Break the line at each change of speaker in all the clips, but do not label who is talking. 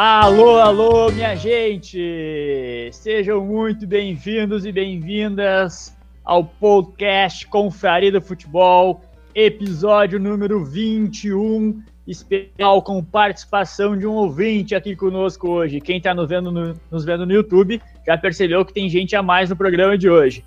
Alô, alô, minha gente! Sejam muito bem-vindos e bem-vindas ao podcast Confraria do Futebol, episódio número 21, especial com participação de um ouvinte aqui conosco hoje. Quem está nos vendo no, nos vendo no YouTube já percebeu que tem gente a mais no programa de hoje.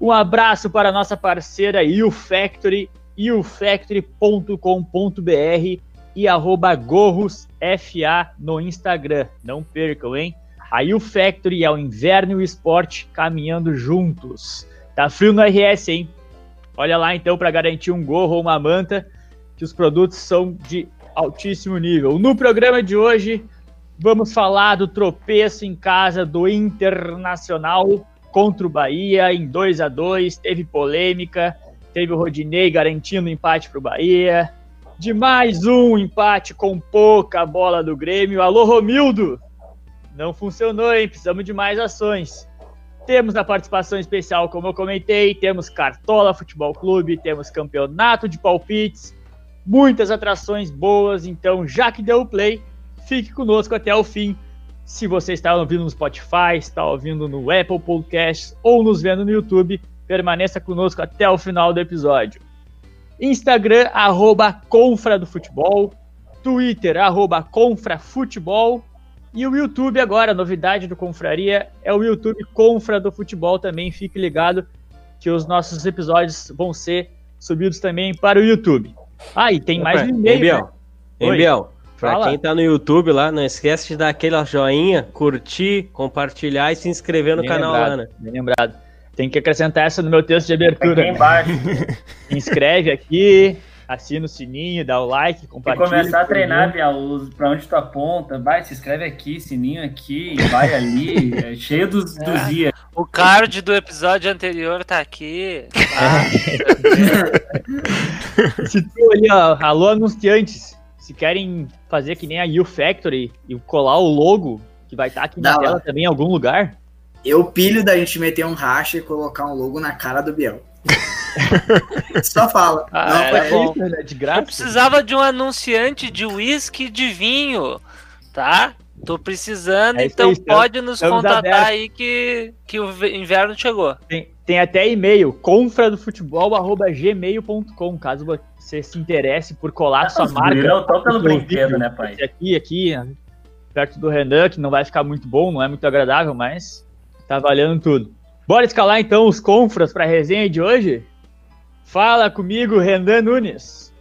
Um abraço para a nossa parceira YouFactory, youfactory.com.br e arroba gorrosfa no Instagram. Não percam, hein? A U Factory é o inverno e o esporte caminhando juntos. Tá frio no RS, hein? Olha lá então para garantir um gorro ou uma manta, que os produtos são de altíssimo nível. No programa de hoje, vamos falar do tropeço em casa do Internacional contra o Bahia em 2 a 2 Teve polêmica, teve o Rodinei garantindo empate para o Bahia de mais um empate com pouca bola do Grêmio. Alô, Romildo! Não funcionou, hein? Precisamos de mais ações. Temos a participação especial, como eu comentei, temos Cartola Futebol Clube, temos campeonato de palpites, muitas atrações boas. Então, já que deu o play, fique conosco até o fim. Se você está ouvindo no Spotify, está ouvindo no Apple Podcasts ou nos vendo no YouTube, permaneça conosco até o final do episódio. Instagram, arroba Confra do Futebol. Twitter, arroba Confra Futebol. E o YouTube agora, a novidade do Confraria é o YouTube Confra do Futebol também. Fique ligado que os nossos episódios vão ser subidos também para o YouTube. Ah, e tem mais um e-mail.
Biel, né? Biel, pra Fala. quem tá no YouTube lá, não esquece de dar aquele joinha, curtir, compartilhar e se inscrever no bem canal
lembrado,
lá, né?
Bem lembrado. Tem que acrescentar essa no meu texto de abertura. Aqui embaixo. Inscreve aqui, assina o sininho, dá o like, compartilha.
E começar a treinar, Biel, pra onde tu aponta. Vai, se inscreve aqui, sininho aqui, vai ali, é cheio dos, é. dos dias.
O card do episódio anterior tá aqui. Ah.
se tu ali, ó, alô anunciantes, se querem fazer que nem a U Factory e colar o logo, que vai estar tá aqui na tela também em algum lugar,
eu pilho da gente meter um racha e colocar um logo na cara do Biel. Só fala.
Ah, não, é bom. Isso, né? De graça. Eu precisava de um anunciante de uísque de vinho, tá? Tô precisando, é então aí, pode nos contatar abertos. aí que, que o inverno chegou.
Tem, tem até e-mail, confradofutebol.gmail.com, caso você se interesse por colar ah, sua marca.
Não, tô pelo brinquedo, né, pai?
Aqui, aqui, perto do Renan, que não vai ficar muito bom, não é muito agradável, mas Tá valendo tudo. Bora escalar então os confras para a resenha de hoje? Fala comigo, Renan Nunes.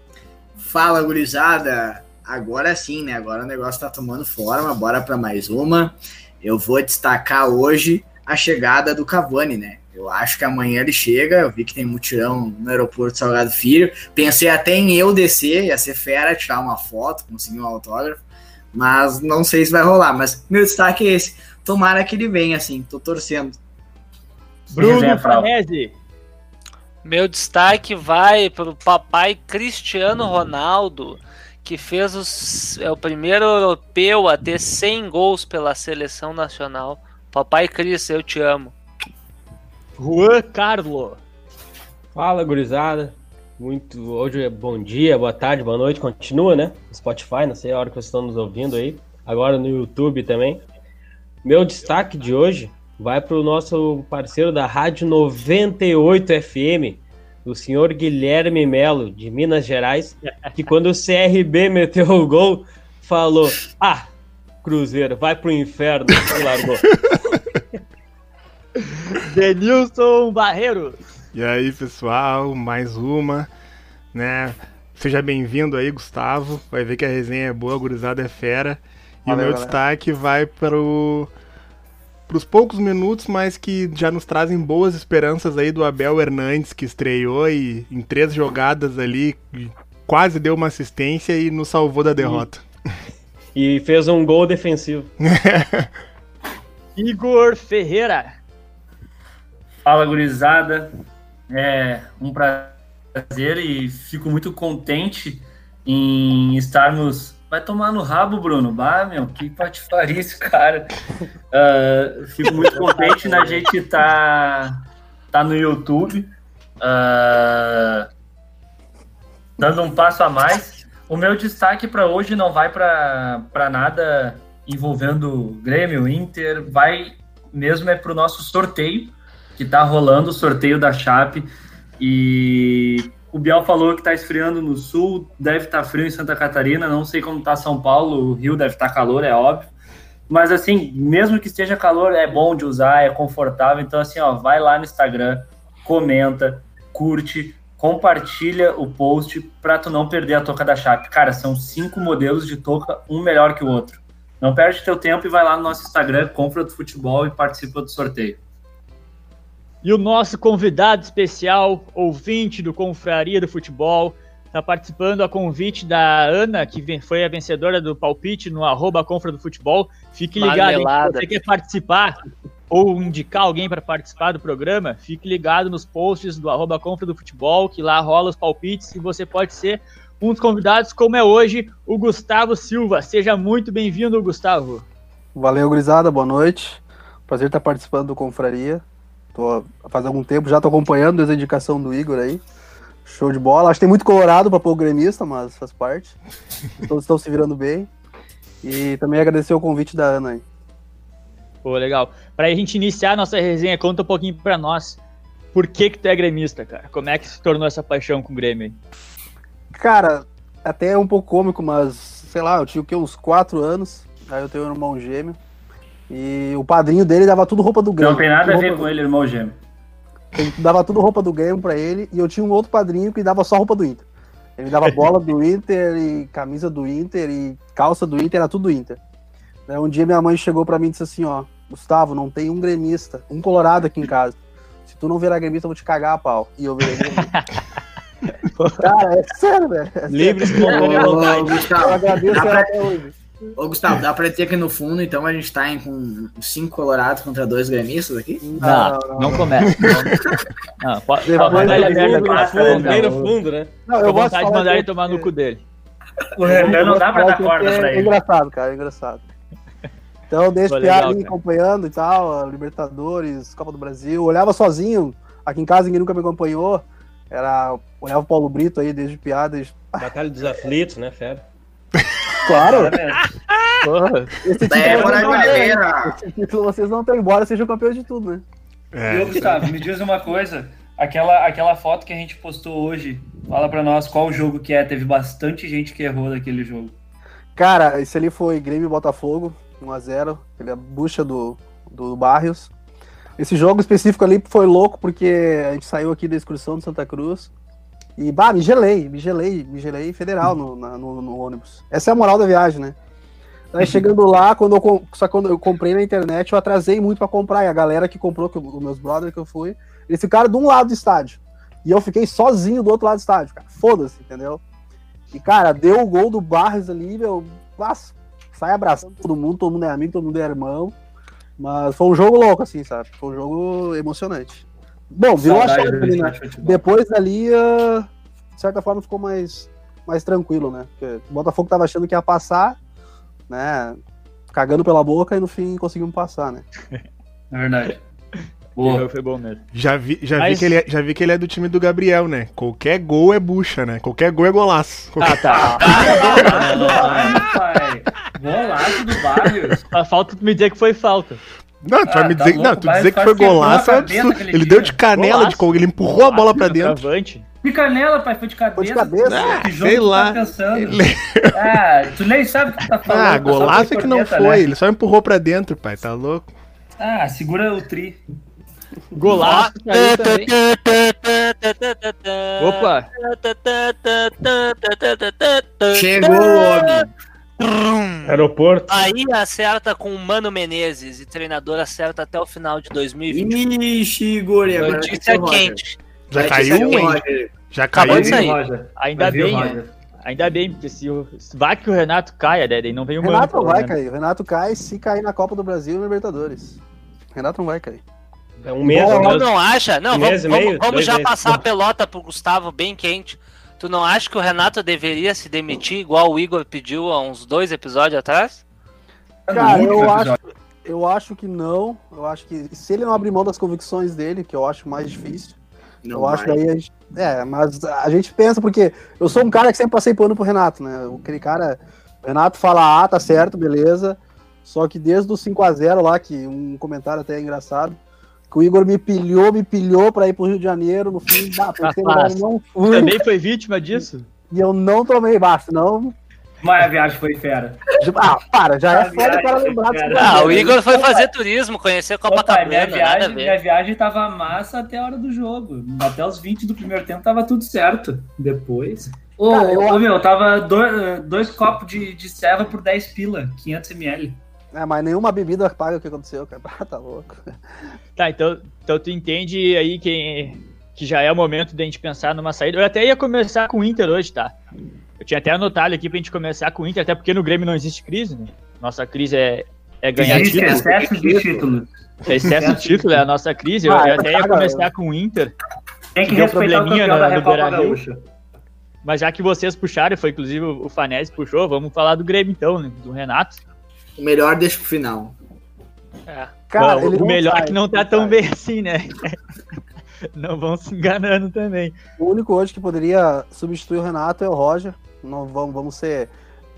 Fala, gurizada. Agora sim, né? Agora o negócio tá tomando forma. Bora para mais uma. Eu vou destacar hoje a chegada do Cavani, né? Eu acho que amanhã ele chega. Eu vi que tem mutirão no aeroporto Salgado Filho. Pensei até em eu descer, ia ser fera, tirar uma foto, conseguir um autógrafo. Mas não sei se vai rolar. Mas meu destaque é esse. Tomara que ele venha, assim, tô torcendo.
Bruno Franese.
Meu destaque vai para o papai Cristiano Ronaldo, que fez os, é o primeiro europeu a ter 100 gols pela seleção nacional. Papai Cris, eu te amo.
Juan Carlo.
Fala, gurizada. Muito hoje é bom dia, boa tarde, boa noite. Continua, né? Spotify, não sei a hora que vocês estão nos ouvindo aí. Agora no YouTube também. Meu destaque de hoje vai para o nosso parceiro da Rádio 98 FM, o senhor Guilherme Melo, de Minas Gerais, que quando o CRB meteu o gol, falou: Ah, Cruzeiro, vai pro inferno, e largou.
Denilson Barreiros.
E aí, pessoal, mais uma, né? Seja bem-vindo aí, Gustavo. Vai ver que a resenha é boa, a gurizada é fera. E Valeu, o meu galera. destaque vai para os poucos minutos, mas que já nos trazem boas esperanças aí do Abel Hernandes, que estreou e em três jogadas ali quase deu uma assistência e nos salvou da derrota.
E fez um gol defensivo.
Igor Ferreira.
Fala, gurizada. É um prazer e fico muito contente em estarmos Vai tomar no rabo, Bruno. Bah, meu, que patifarice, cara. Uh, fico muito contente na gente tá, tá no YouTube. Uh, dando um passo a mais. O meu destaque para hoje não vai para nada envolvendo Grêmio, Inter, vai mesmo é para o nosso sorteio, que está rolando o sorteio da Chape. E o Biel falou que está esfriando no sul, deve estar tá frio em Santa Catarina, não sei como está São Paulo, o Rio deve estar tá calor, é óbvio. Mas assim, mesmo que esteja calor, é bom de usar, é confortável. Então, assim, ó, vai lá no Instagram, comenta, curte, compartilha o post para tu não perder a touca da Chape. Cara, são cinco modelos de touca, um melhor que o outro. Não perde teu tempo e vai lá no nosso Instagram, compra do futebol e participa do sorteio.
E o nosso convidado especial, ouvinte do Confraria do Futebol, está participando a convite da Ana, que foi a vencedora do palpite no arroba Confra do Futebol. Fique ligado, se você quer participar ou indicar alguém para participar do programa, fique ligado nos posts do arroba Confra do Futebol, que lá rola os palpites e você pode ser um dos convidados, como é hoje, o Gustavo Silva. Seja muito bem-vindo, Gustavo.
Valeu, gurizada, boa noite. Prazer estar participando do Confraria. Tô faz algum tempo, já tô acompanhando desde a indicação do Igor aí. Show de bola. Acho que tem muito colorado para pôr o gremista, mas faz parte. Todos estão se virando bem. E também agradecer o convite da Ana aí.
Pô, legal. Pra gente iniciar a nossa resenha, conta um pouquinho pra nós. Por que que tu é gremista, cara? Como é que se tornou essa paixão com o Grêmio aí?
Cara, até é um pouco cômico, mas sei lá, eu tinha o que, uns 4 anos. Aí eu tenho um irmão gêmeo. E o padrinho dele dava tudo roupa do Grêmio.
Não tem nada a ver com ele, irmão gêmeo.
Ele dava tudo roupa do Grêmio pra ele. E eu tinha um outro padrinho que dava só roupa do Inter. Ele me dava bola do Inter e camisa do Inter e calça do Inter, era tudo Inter. Um dia minha mãe chegou para mim e disse assim, ó, Gustavo, não tem um gremista, um colorado aqui em casa. Se tu não virar gremista, eu vou te cagar a pau. E eu virei gremista. Cara, é sério, velho. É
Livre espontânea vontade.
Eu agradeço pra... até hoje. Ô, Gustavo, dá pra dizer que no fundo, então, a gente tá em, com cinco colorados contra dois gremistas aqui?
Não, não, não, não começa. Não, não pode, Depois mandar ele aberto no fundo, bem no fundo, né? Não, eu vontade de mandar ele tomar no cu dele.
O Renan não dá pra dar corda pra ele.
É engraçado, cara, é engraçado. Então, deixa o Piá ali acompanhando e tal, Libertadores, Copa do Brasil. Olhava sozinho, aqui em casa ninguém nunca me acompanhou. Era, olhava o Paulo Brito aí desde piada. Desde...
Batalha dos aflitos, né, Fera?
Claro! Porra, esse título, é, não, esse título vocês não têm, embora sejam campeões de tudo, né?
É. E, Gustavo, me diz uma coisa. Aquela, aquela foto que a gente postou hoje, fala pra nós qual jogo que é. Teve bastante gente que errou daquele jogo.
Cara, esse ali foi Grêmio Botafogo, 1x0. Aquele é a bucha do, do Barrios. Esse jogo específico ali foi louco porque a gente saiu aqui da excursão de Santa Cruz. E, bah, me gelei, me gelei, me gelei federal no, na, no, no, ônibus. Essa é a moral da viagem, né? Aí chegando lá, quando eu, só quando eu comprei na internet, eu atrasei muito para comprar. E a galera que comprou, que, os meus brothers que eu fui, eles ficaram de um lado do estádio. E eu fiquei sozinho do outro lado do estádio, cara. Foda-se, entendeu? E, cara, deu o gol do Barres ali, meu. Nossa, sai abraçando todo mundo, todo mundo é amigo, todo mundo é irmão. Mas foi um jogo louco, assim, sabe? Foi um jogo emocionante. Bom, virou a chave né? Depois dali, uh, de certa forma, ficou mais, mais tranquilo, né? Porque o Botafogo tava achando que ia passar, né? Cagando pela boca e no fim conseguimos passar, né?
É verdade.
Boa. Foi bom mesmo.
Já vi, já, Mas... vi que ele é, já vi que ele é do time do Gabriel, né? Qualquer gol é bucha, né? Qualquer gol é golaço.
Ah, tá.
golaço do Barrios.
A falta tu me dizer que foi falta.
Não, tu ah, vai me tá dizer, louco, não, tu dizer que foi golaço é absurdo. Ele dia. deu de canela golaço. de gol, ele empurrou golaço, a bola pra dentro.
Travante. De canela, pai, foi de cabeça. Foi de
cabeça. Ah,
que jogo sei lá. Tá
ele... Ah, tu nem sabe o que tu tá falando.
Ah, golaço é que não foi, né? ele só empurrou pra dentro, pai, tá louco?
Ah, segura o tri.
Golaço Opa!
Chegou o homem.
Aeroporto.
Aí acerta com o Mano Menezes e treinador acerta até o final de 2020.
Ixi, Guri,
agora Notícia quente.
Já caiu, hein? Já caiu,
hein? Ainda bem, né? Ainda bem, porque se o. Vai que o Renato caia, né? Não vem o
Renato não vai cair. O Renato cai se cair na Copa do Brasil e Libertadores. Renato não vai cair.
É um mês. Não, não acha? Não, um vamos, vamos, vamos já meses. passar a pelota pro Gustavo bem quente. Tu não acha que o Renato deveria se demitir igual o Igor pediu há uns dois episódios atrás?
Cara, eu acho, eu acho que não. Eu acho que se ele não abrir mão das convicções dele, que eu acho mais difícil, não eu vai. acho que aí a gente. É, mas a gente pensa, porque eu sou um cara que sempre passei pano pro Renato, né? Aquele cara. O Renato fala, ah, tá certo, beleza. Só que desde o 5x0 lá, que um comentário até engraçado, que o Igor me pilhou, me pilhou pra ir pro Rio de Janeiro, no fim, bah, pensei, não fui.
Também foi vítima disso?
E eu não tomei baixo, não.
Mas a viagem foi fera.
Ah, para, já é foda
viagem,
lembrar disso.
Ah, o? Igor foi fazer turismo, conhecer
Opa,
Copacabana,
minha,
nada a
viagem, minha viagem tava massa até a hora do jogo. Até os 20 do primeiro tempo tava tudo certo. Depois. Ô,
Cara, eu
meu, tava dois, dois copos de, de ceva por 10 pila, 500ml.
É, mas nenhuma bebida paga o que aconteceu, cara. Ah, tá louco.
Tá, então, então tu entende aí que, que já é o momento da gente pensar numa saída. Eu até ia começar com o Inter hoje, tá? Eu tinha até anotado aqui pra gente começar com o Inter, até porque no Grêmio não existe crise, né? Nossa crise é, é ganhar
Existe
título.
excesso de títulos.
É excesso de título, é a nossa crise. Eu,
Ah,
eu até ia começar com o Inter,
Tem que
Deu
respeitar o
probleminha no- no Beira-Rio. Mas já que vocês puxaram, foi inclusive o o Fanese puxou, vamos falar do Grêmio então, né? Do Renato.
O melhor deixa pro final.
É.
Cara,
Bom,
ele
o melhor
sai,
é que não tá tão
sai.
bem assim, né? Não vão se enganando também.
O único hoje que poderia substituir o Renato é o Roger. Não vamos, vamos ser.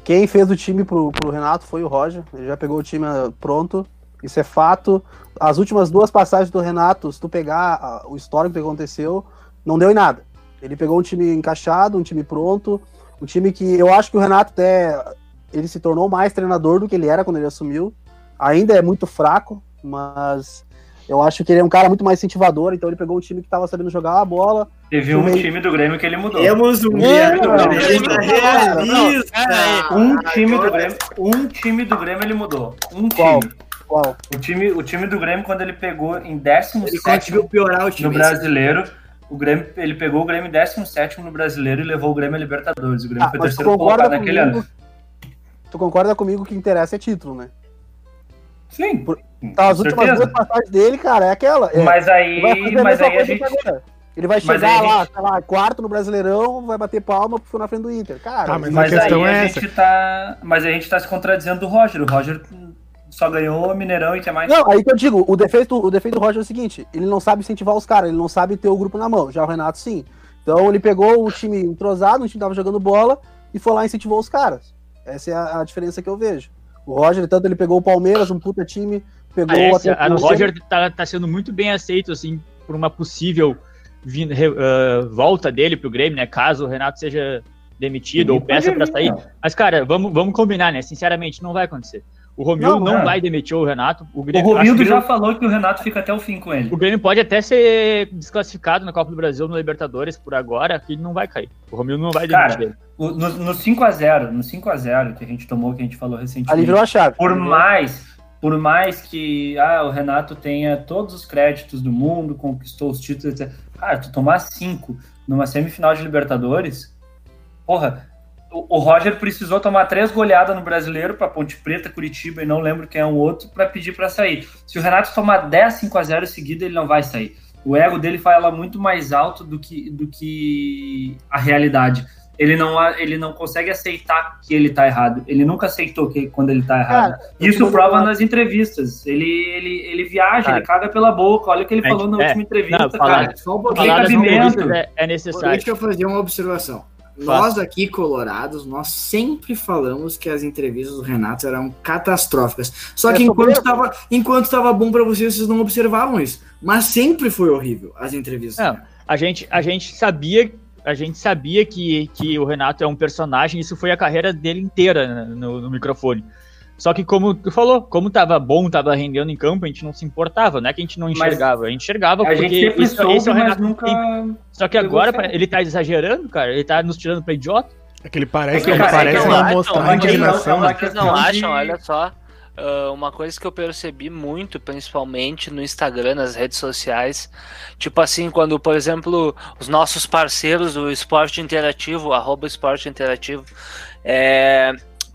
Quem fez o time pro, pro Renato foi o Roger. Ele já pegou o time ah, pronto. Isso é fato. As últimas duas passagens do Renato, se tu pegar ah, o histórico que aconteceu, não deu em nada. Ele pegou um time encaixado, um time pronto, um time que eu acho que o Renato até ele se tornou mais treinador do que ele era quando ele assumiu. Ainda é muito fraco, mas eu acho que ele é um cara muito mais incentivador, então ele pegou um time que estava sabendo jogar a bola.
Teve um
Meio-
time do Grêmio que ele mudou.
Temos um
É,
Grêmio realista.
não,
realista.
Um time do Grêmio, um time do Grêmio ele mudou. Um
Qual?
time.
Qual?
O time, o time do Grêmio quando ele pegou em 17
Ele conseguiu piorar o
no
time.
Brasileiro, o Grêmio, ele pegou o Grêmio em 17 no Brasileiro e levou o Grêmio a Libertadores. O Grêmio
Ah,
foi terceiro colocado naquele
comigo?
ano.
Tu concorda comigo que interessa é título, né?
Sim.
Por- Tá, as últimas
certeza.
duas passagens dele, cara, é aquela. É,
Mas
ele vai fazer
aí,
a
mas
mesma
aí a gente.
que agora. Ele vai chegar
a
lá,
gente-
sei lá, quarto no Brasileirão, vai bater palma porque foi na frente do Inter. Cara,
Tá, mas
Mas
a questão
aí
é
a
essa.
gente tá. Mas a gente tá se contradizendo do Roger. O Roger só ganhou o Mineirão e que mais.
Não, aí que eu digo, o defeito, o defeito do Roger é o seguinte, ele não sabe incentivar os caras, ele não sabe ter o grupo na mão. Já o Renato sim. Então ele pegou o time entrosado, o time tava jogando bola e foi lá e incentivou os caras. Essa é a, a diferença que eu vejo. O Roger, tanto ele pegou o Palmeiras, um puta time, pegou
Ah,
o
esse, a, o Roger tá, tá sendo muito bem aceito, assim, por uma possível ah, volta dele pro Grêmio, né? Caso o Renato seja demitido ou
Ninguém
peça
vir,
sair.
não.
Mas, cara, vamos, vamos combinar, né? Sinceramente, não vai acontecer. O Romildo
Não,
não,
não.
vai demitir o Renato. O
O
Grêmio, acho
Romildo
que
já falou que o Renato fica até o fim com ele.
o Grêmio pode até ser desclassificado na Copa do Brasil, no Libertadores, por agora, que ele não vai cair. O Romildo não vai demitir
Cara,
ele.
O- No, no 5x0, no 5x0 que a gente tomou, que a gente falou
Ali
recentemente.
virou a chave.
Por mais, por mais que ah, o Renato tenha todos os créditos do mundo, conquistou os títulos, etc. Cara, tu tomar cinco numa semifinal de Libertadores, porra, o, o Roger precisou tomar três goleadas no brasileiro para Ponte Preta, Curitiba e não lembro quem é o outro, para pedir para sair. Se o Renato tomar 10 5 a 0 seguida, ele não vai sair. O ego dele fala muito mais alto do que, do que a realidade. Ele não, ele não consegue aceitar que ele tá errado. Ele nunca aceitou que quando ele tá errado.
Cara,
Isso prova
dou-
nas entrevistas. Ele, ele, ele viaja,
Cara,
ele caga pela boca. Olha o que ele
é,
falou na
é,
última entrevista,
não, falar-
cara.
Só um pouquinho.
Falar é, é necessário.
Deixa eu fazer uma observação. Nós aqui, colorados, nós sempre falamos que as entrevistas do Renato eram catastróficas. Só
É
que enquanto estava enquanto tava bom para vocês, vocês não observavam isso. Mas sempre foi horrível as entrevistas.
Não, a gente, a gente sabia, a gente sabia que, que o Renato é um personagem, isso foi a carreira dele inteira no, no microfone. Só que como tu falou, como tava bom, tava rendendo em campo, a gente não se importava, não é que a gente não enxergava, a gente enxergava
A
porque
gente
isso,
soube,
esse é o
mas
Renato
nunca...
tem- Só que agora ele tá exagerando, cara, ele tá nos tirando pra idiota.
É que ele parece,
É que,
ele
cara,
parece
é que
não
acho,
mostrar
mas
que
indignação.
não-
né?
Vocês não
de-
acham, olha só, ah, uma coisa que eu percebi muito, principalmente no Instagram, nas redes sociais, tipo assim, quando, por exemplo, os nossos parceiros do Esporte Interativo, arroba Esporte Interativo, é,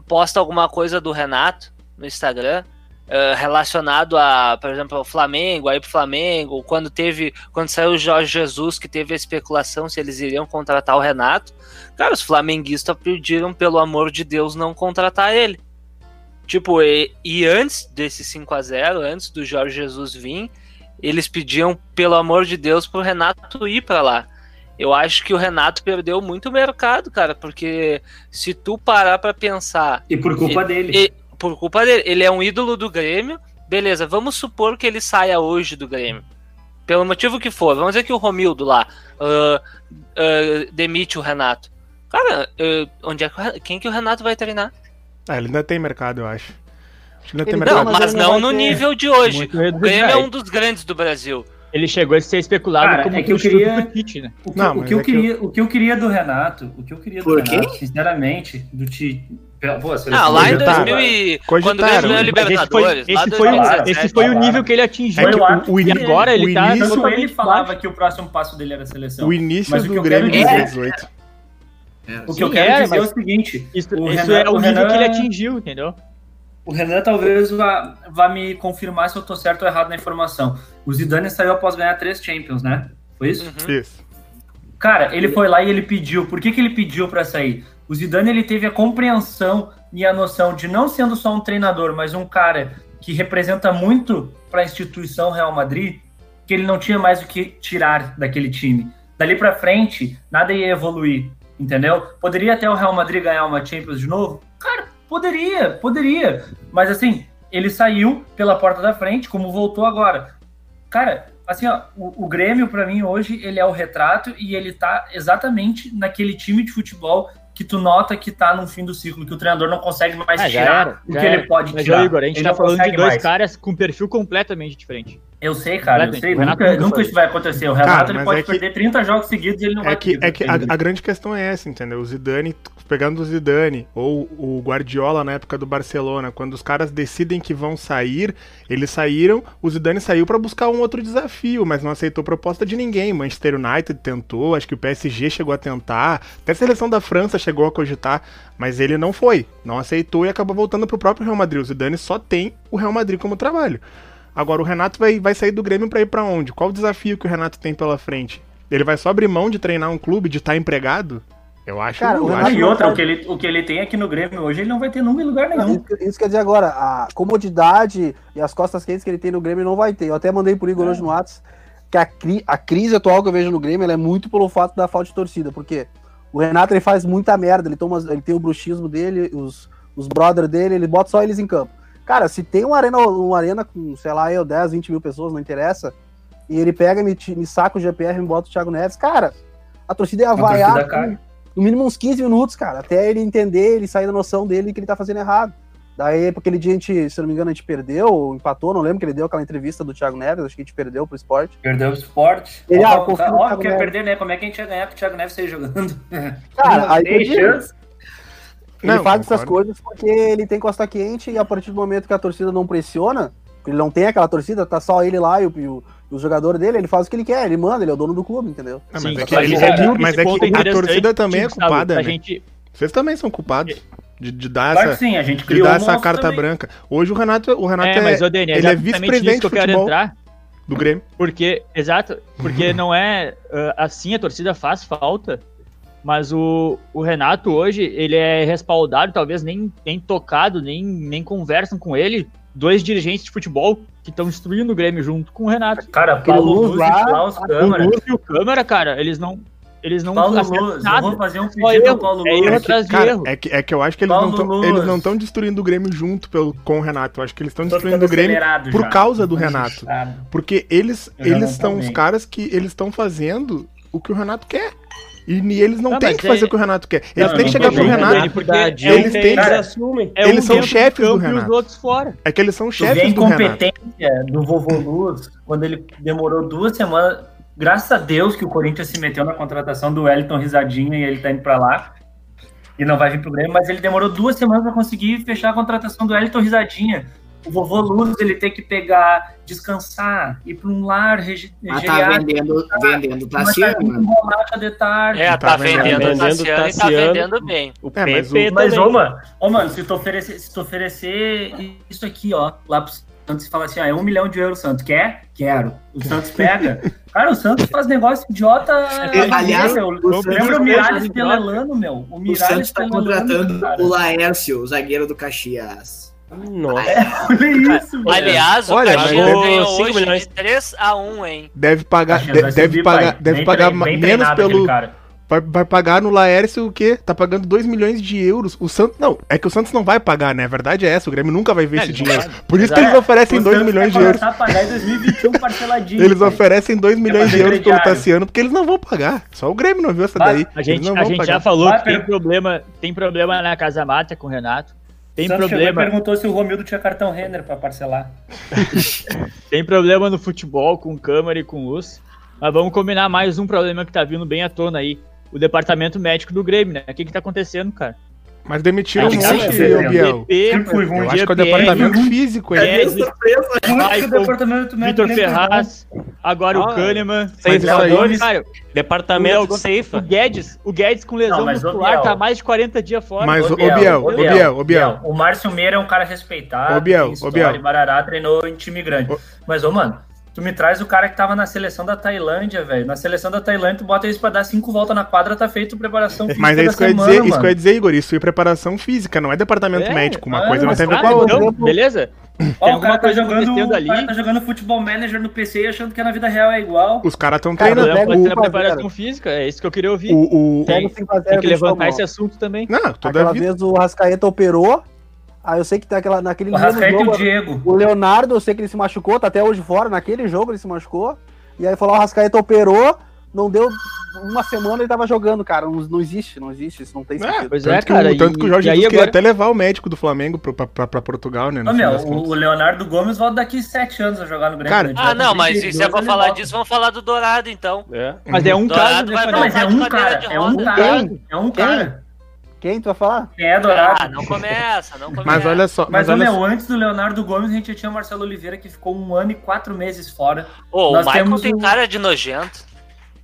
posta alguma coisa do Renato no Instagram, eh, relacionado a, por exemplo, ao Flamengo, aí pro Flamengo, quando teve, quando saiu o Jorge Jesus, que teve a especulação se eles iriam contratar o Renato, cara, os flamenguistas pediram, pelo amor de Deus, não contratar ele. Tipo, e, e antes desse 5 a 0 antes do Jorge Jesus vir, eles pediam, pelo amor de Deus, pro Renato ir para lá. Eu acho que o Renato perdeu muito mercado, cara, porque se tu parar para pensar
E por culpa dele.
e- por culpa dele. Ele é um ídolo do Grêmio. Beleza, vamos supor que ele saia hoje do Grêmio. Pelo motivo que for. Vamos dizer que o Romildo lá uh, uh, demite o Renato. Cara, uh, onde é que, quem que o Renato vai treinar?
Ah, ele ainda tem mercado, eu acho. Acho que ainda tem
Não,
mercado.
mas
ele não
não
vai
no
ter-
nível de hoje. O Grêmio é. um dos grandes do Brasil.
Ele chegou a ser especulado
Cara,
como
é que eu queria-
do Tite, né?
O que,
Não,
o que eu
é que
queria, o que eu queria do Renato, o que eu queria do
Por quê?
Renato, sinceramente, do Tite. Pô,
Ah, lá em
Cogitaram.
2000 e...
Cogitaram.
Quando o ganhou a
Mas
esse foi,
Libertadores.
esse foi, o,
2017,
esse foi o nível que ele atingiu.
É que
o
o, o
que
ini-
agora ele
o
tá
início,
ele falava que o próximo passo dele era a seleção.
o início
Mas o que
do
quero
Grêmio em
dizer-
2018.
É,
O que
Sim,
eu quero
é,
dizer é o seguinte:
Isso,
O
é o
o
nível que ele atingiu, entendeu?
O Renan talvez vá, vá me confirmar se eu tô certo ou errado na informação. O Zidane saiu após ganhar três Champions, né? Foi isso?
Uhum.
Isso.
Cara, ele foi lá e ele pediu. Por que, que ele pediu pra sair? O Zidane ele teve a compreensão e a noção de não sendo só um treinador, mas um cara que representa muito para a instituição Real Madrid, que ele não tinha mais o que tirar daquele time. Dali pra frente, nada ia evoluir, entendeu? Poderia até o Real Madrid ganhar uma Champions de novo? Cara, poderia, poderia. Mas assim, ele saiu pela porta da frente, como voltou agora. Cara, assim, ó, o, o Grêmio, pra mim, hoje, ele é o retrato e ele tá exatamente naquele time de futebol que tu nota que tá no fim do ciclo, que o treinador não consegue mais
Ah,
tirar
era,
o que
era.
ele pode
Mas,
tirar.
Igor, a gente
Ele
tá falando de dois
mais.
caras com perfil completamente diferente.
Eu sei, cara, eu sei.
Renato
Nunca,
nunca
isso vai acontecer. O Renato
Cara,
ele pode
é que-
perder 30 jogos seguidos e ele não
É
vai
que,
perder
é que a, a grande questão é essa, entendeu? O Zidane, pegando o Zidane, ou o Guardiola na época do Barcelona, quando os caras decidem que vão sair, eles saíram, o Zidane saiu pra buscar um outro desafio, mas não aceitou proposta de ninguém. Manchester United tentou, acho que o PSG chegou a tentar, até a seleção da França chegou a cogitar, mas ele não foi, não aceitou e acabou voltando pro próprio Real Madrid. O Zidane só tem o Real Madrid como trabalho. Agora o Renato vai, vai sair do Grêmio pra ir pra onde? Qual o desafio que o Renato tem pela frente? Ele vai só abrir mão de treinar um clube, de estar empregado? Eu acho.
Cara,
eu acho
e outra, o que, ele, o que ele tem aqui no Grêmio hoje, ele não vai ter nunca em lugar nenhum.
Isso, isso quer dizer agora, a comodidade e as costas quentes que ele tem no Grêmio não vai ter. Eu até mandei pro Igor hoje no WhatsApp que a, cri- a crise atual que eu vejo no Grêmio ela é muito pelo fato da falta de torcida, porque o Renato ele faz muita merda, ele, toma, ele tem o bruxismo dele, os, os brothers dele, ele bota só eles em campo. Cara, se tem uma arena, uma arena com, sei lá, eu, 10, 20 mil pessoas, não interessa, e ele pega, me, me saca o GPR e me bota o Thiago Neves, cara, a torcida ia vaiar no mínimo uns 15 minutos, cara, até ele entender, ele sair da noção dele que ele tá fazendo errado. Daí, porque aquele dia a gente, se não me engano, a gente perdeu, ou empatou, não lembro que ele deu aquela entrevista do Thiago Neves, acho que a gente perdeu pro esporte.
Perdeu o esporte.
Ele, ah,
Óbvio,
no
óbvio que ia perder, né? Como é que a gente ia ganhar com o Thiago Neves sair jogando?
Cara,
Não
aí
tem chance.
Ele
Não,
faz essas
concordo.
coisas porque ele tem costa quente e a partir do momento que a torcida não pressiona, porque ele não tem aquela torcida, tá só ele lá e o, e o, e o jogador dele, ele faz o que ele quer, ele manda, ele é o dono do clube, entendeu?
Ah, mas
Sim,
é que, ele- é mas é que a torcida também é culpada,
a
né?
gente,
Vocês também são culpados de, de dar
Claro
essa,
sim, a gente
de dar essa carta
também.
branca. Hoje o Renato, o Renato
é,
é,
mas, é
ele é vice-presidente
que eu
de
quero
futebol.
entrar,
do Grêmio.
porque, exato, porque não é ah, assim, a torcida faz falta, mas o, o Renato hoje, ele é respaldado, talvez nem, nem tocado, nem, nem conversam com ele, dois dirigentes de futebol que estão instruindo o Grêmio junto com o Renato.
Cara, Paulo
Luz
Luz
lá,
e Klaus
O
Câmara.
Luz e o Câmara, cara, eles não, eles não
Paulo Luz, eu
nada.
vou fazer um pedido ao Paulo
é
Luz.
erro atrás de
Cara,
erro.
é que, é que eu acho que eles
Paulo
não estão destruindo o Grêmio junto pelo, com o Renato. Eu acho que eles estão destruindo o Grêmio por
já.
causa do Renato. Porque eles,
Eu
eles são os caras que eles estão fazendo o que o Renato quer. E, eles não
Não,
têm
mas
que fazer
é-
o que o Renato quer.
Não,
Eles têm que chegar pro Renato.
Porque
eles têm-
Eles assumem.
é
eles
um
são chefes do
campo e os
Renato.
outros fora.
É que eles são
a
chefes do Renato.
incompetência do vovô Luz quando ele demorou duas semanas. Graças a Deus que o Corinthians se meteu na contratação do Wellington Risadinha e ele tá indo pra lá. E não vai vir pro Grêmio, mas ele demorou duas semanas pra conseguir fechar a contratação do Wellington Risadinha. O vovô Luz ele tem que pegar, descansar, ir pra um lar regi-
Mas tá vendendo, vendendo
tá
Tassiano, né?
com bolacha de tarde.
É,
Tá
tá,
vendendo-
vendendo,
vendendo
Tassiano e tá
Tassiano.
vendendo bem.
O
É, mas o-
Mas, ô, mano, ô, mano, se tu oferecer, se tu oferecer isso aqui, ó, lá pro Santos e falar assim, ó, é um milhão de euros, Santos, quer? Quero. O Santos pega. Cara, o Santos faz negócio idiota.
Aliás,
meu.
o Santos-
Lembra o Miralles pelelando, meu? O
O
Miralles
Santos tá contratando
cara.
o Laércio, o zagueiro do Caxias.
Nossa.
Olha isso, velho.
Aliás,
Olha,
o
mas
Caxias
ganhou
ganhou
cinco
hoje
milhões.
de 3x1, hein?
Deve pagar, de- deve
subir,
pagar,
pai.
deve
Bem
pagar
bem
menos pelo. Vai, vai pagar no Laércio o quê? Tá pagando 2 milhões de euros. O Santos. Não, é que o Santos não vai pagar, né? A verdade é essa. O Grêmio nunca vai ver
É,
esse dinheiro.
não
Por isso
Mas
que
é,
eles oferecem
o
2
Santos
milhões de euros.
a pagar em 2021 parceladinho.
Eles
pai.
oferecem 2 milhões de euros pelo. Tassiano, porque eles não vão pagar. Só o Grêmio não viu essa daí.
A gente,
não
a gente
pagar.
já falou
Vai,
que tem problema, tem problema na Casa Mata com o Renato. Tem
O Santos
problema,
perguntou se o Romildo tinha cartão Renner pra parcelar.
tem problema no futebol com câmera e com luz. Mas vamos combinar mais um problema que tá vindo bem à tona aí. O departamento médico do Grêmio, né? O que que tá acontecendo, cara?
Mas demitiram
Ah,
um monte, ô Biel.
Ruim.
Eu acho que é o departamento físico, hein?
É,
o
Michael,
departamento médico
Vitor. Ferraz, agora o
Ah,
Kahneman.
seis jogadores.
cara,
Departamento
o, o
Ceifa.
Guedes, o Guedes com lesão
Não,
muscular tá mais de 40 dias fora.
Mas,
Ô,
ô Biel, ô Biel, ô Biel.
O Márcio Meira é um cara respeitado.
Ô, Biel,
história,
Biel.
Barará treinou em time grande. Mas, ô, mano, tu me traz o cara que tava na seleção da Tailândia, velho. Na seleção da Tailândia, tu bota eles pra dar cinco voltas na quadra, tá feito preparação física
Mas é
da
isso que eu ia
semana,
dizer, isso que eu ia dizer, Igor. Isso é preparação física, não é departamento
É,
médico. Uma
ah,
coisa não
mas
tem a ver com a outra.
então, beleza?
Ó,
Tem
o cara
alguma
tá
coisa
jogando,
ali.
cara tá jogando futebol manager no PC e achando que na vida real é igual.
Os caras estão
Cara,
O
treinando.
problema pode ser na
o-
preparação física, é isso que eu queria ouvir.
O, o,
Tem-
o 5x0
Tem que levantar esse assunto também.
Não, toda
Aquela
a
vez o Rascaeta operou. Aí eu sei que tá aquela, naquele
O
mesmo
Rascaeta e
jogo.
o Diego.
O Leonardo, eu sei que ele se machucou, tá até hoje fora. Naquele jogo ele se machucou. E aí falou: o Rascaeta operou. Não deu uma semana ele tava jogando, cara. Não, não existe, não existe. Isso não tem
É,
sentido.
Pois
tanto
é,
que,
cara,
o, tanto
e-
que o Jorge Jesus queria
agora-
até levar o médico do Flamengo pro, pra, pra, pra Portugal, né?
Ô, meu, o, o Leonardo Gomes volta daqui sete anos a jogar no Grêmio.
Cara?
Ah, não, mas
32
se é pra falar
volta.
disso, vamos falar do Dourado, então.
É.
Mas é um
Dourado
caso, né,
vai
Não,
Fernando?
mas é um cara, é um cara, é um cara.
Quem tu vai falar?
É dourado?
Ah, não começa, não começa.
Mas olha só,
Mas,
mas,
ô,
olha
meu,
só.
antes do Leonardo Gomes, a gente já tinha o Marcelo Oliveira, que ficou um ano e quatro meses fora.
Ô, o Michael
temos
tem
um-
cara de nojento.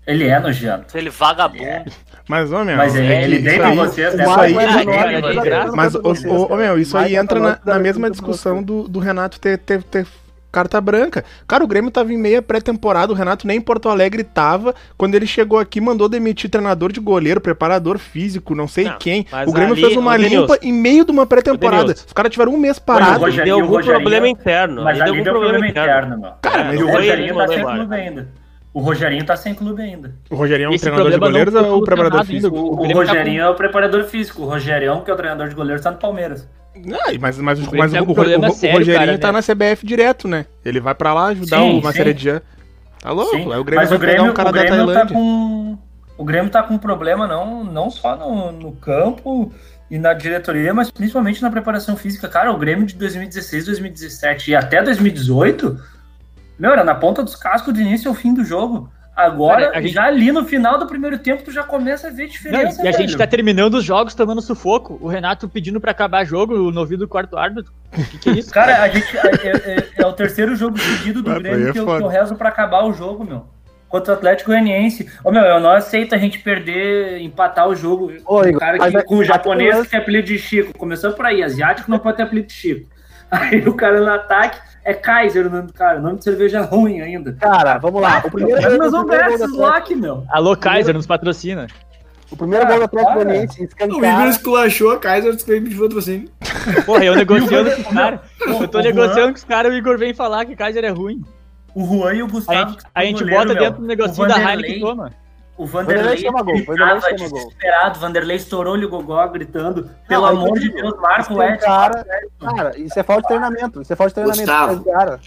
Ele é nojento.
Ele vagabundo.
Mas, ô, meu.
Mas ele,
é
ele deita vocês, né?
isso aí-
graça.
nós,
Mas, ô, meu, isso aí entra na,
nós,
na mesma discussão do, do Renato ter, ter, ter carta branca. Cara, o Grêmio tava em meia pré-temporada, o Renato nem em Porto Alegre tava. Quando ele chegou aqui, mandou demitir treinador de goleiro, preparador físico, não sei
Não,
quem.
mas
O Grêmio
ali-
fez uma limpa em meio de uma pré-temporada. Os caras tiveram um mês
o
parado.
Rogério-
Deu
e o
algum
Rogerinho-
problema interno.
Mas ali
deu
deu
algum
problema
problema
interno,
interno.
meu.
Cara,
É,
mas
E o
o
Rogerinho tá sem clube ainda. O Rogerinho tá sem clube ainda.
O Rogerinho é um
Esse
treinador de goleiros ou o preparador
solucionado ainda.
físico?
O, o
tá
Rogerinho é o preparador físico. O Rogerião, que é o treinador de goleiros, tá no Palmeiras.
Ah, mas, mas,
O
mas,
Grêmio
o,
tá com
o-
problema
o- o
sério,
Rogerinho
cara,
tá
né?
na CBF direto, né? Ele vai pra lá ajudar
Sim,
o. Maceredian. Tá louco?
Sim,
Aí o Grêmio
mas
vai
o Grêmio,
pegar um cara
o
da
Grêmio tá
Tailândia.
com o Grêmio tá com problema não, não só no, no campo e na diretoria, mas principalmente na preparação física. Cara, o Grêmio de 2016, 2017 e até 2018, meu, era na ponta dos cascos do início ao fim do jogo. Agora,
Cara, a gente-
já ali no final do primeiro tempo, tu já começa a ver
Não,
diferença,
e a gente tá terminando os jogos tomando sufoco. O Renato pedindo pra acabar jogo no ouvido do quarto árbitro. O que, que é isso?
Cara, a gente é, é- é o terceiro jogo seguido do
Ah,
Grêmio
é
que eu, que eu rezo pra acabar o jogo, meu. Contra o Atlético Goianiense. Ô, meu, eu não aceito a gente perder, empatar o jogo.
Ô, Igor,
o cara que, com o japonês que tem apelido de Chico. Começou por aí, asiático não pode ter apelido de Chico. Aí o cara no ataque é Kaiser o nome do cara, nome de cerveja ruim ainda.
Cara, vamos lá. O primeiro,
nós
o
vamos esses
Atlético,
lock, meu.
Alô, Kaiser, nos patrocina.
o primeiro gol do Atlético. Goianiense,
O Igor esculachou a Kaiser que ele pediu patrocínio.
Porra, eu negociando
o
com os caras. Eu tô
o
negociando com os caras e o Igor vem falar que Kaiser é ruim.
O Juan e o
A
Gustavo.
gente,
que
a gente
goleiro,
bota
meu.
dentro do negocinho
O
da
Vanderlei-
Heineken e toma.
O
Vanderlei
Vanderlei
chama gol, Vanderlei chama gol.
desesperado, o Vanderlei estourou-lhe o gogó gritando, pelo amor de Deus, marca o Edson.
Escancara. Cara, isso é falta de treinamento. Isso é falta de treinamento.
Gustavo.
Cara,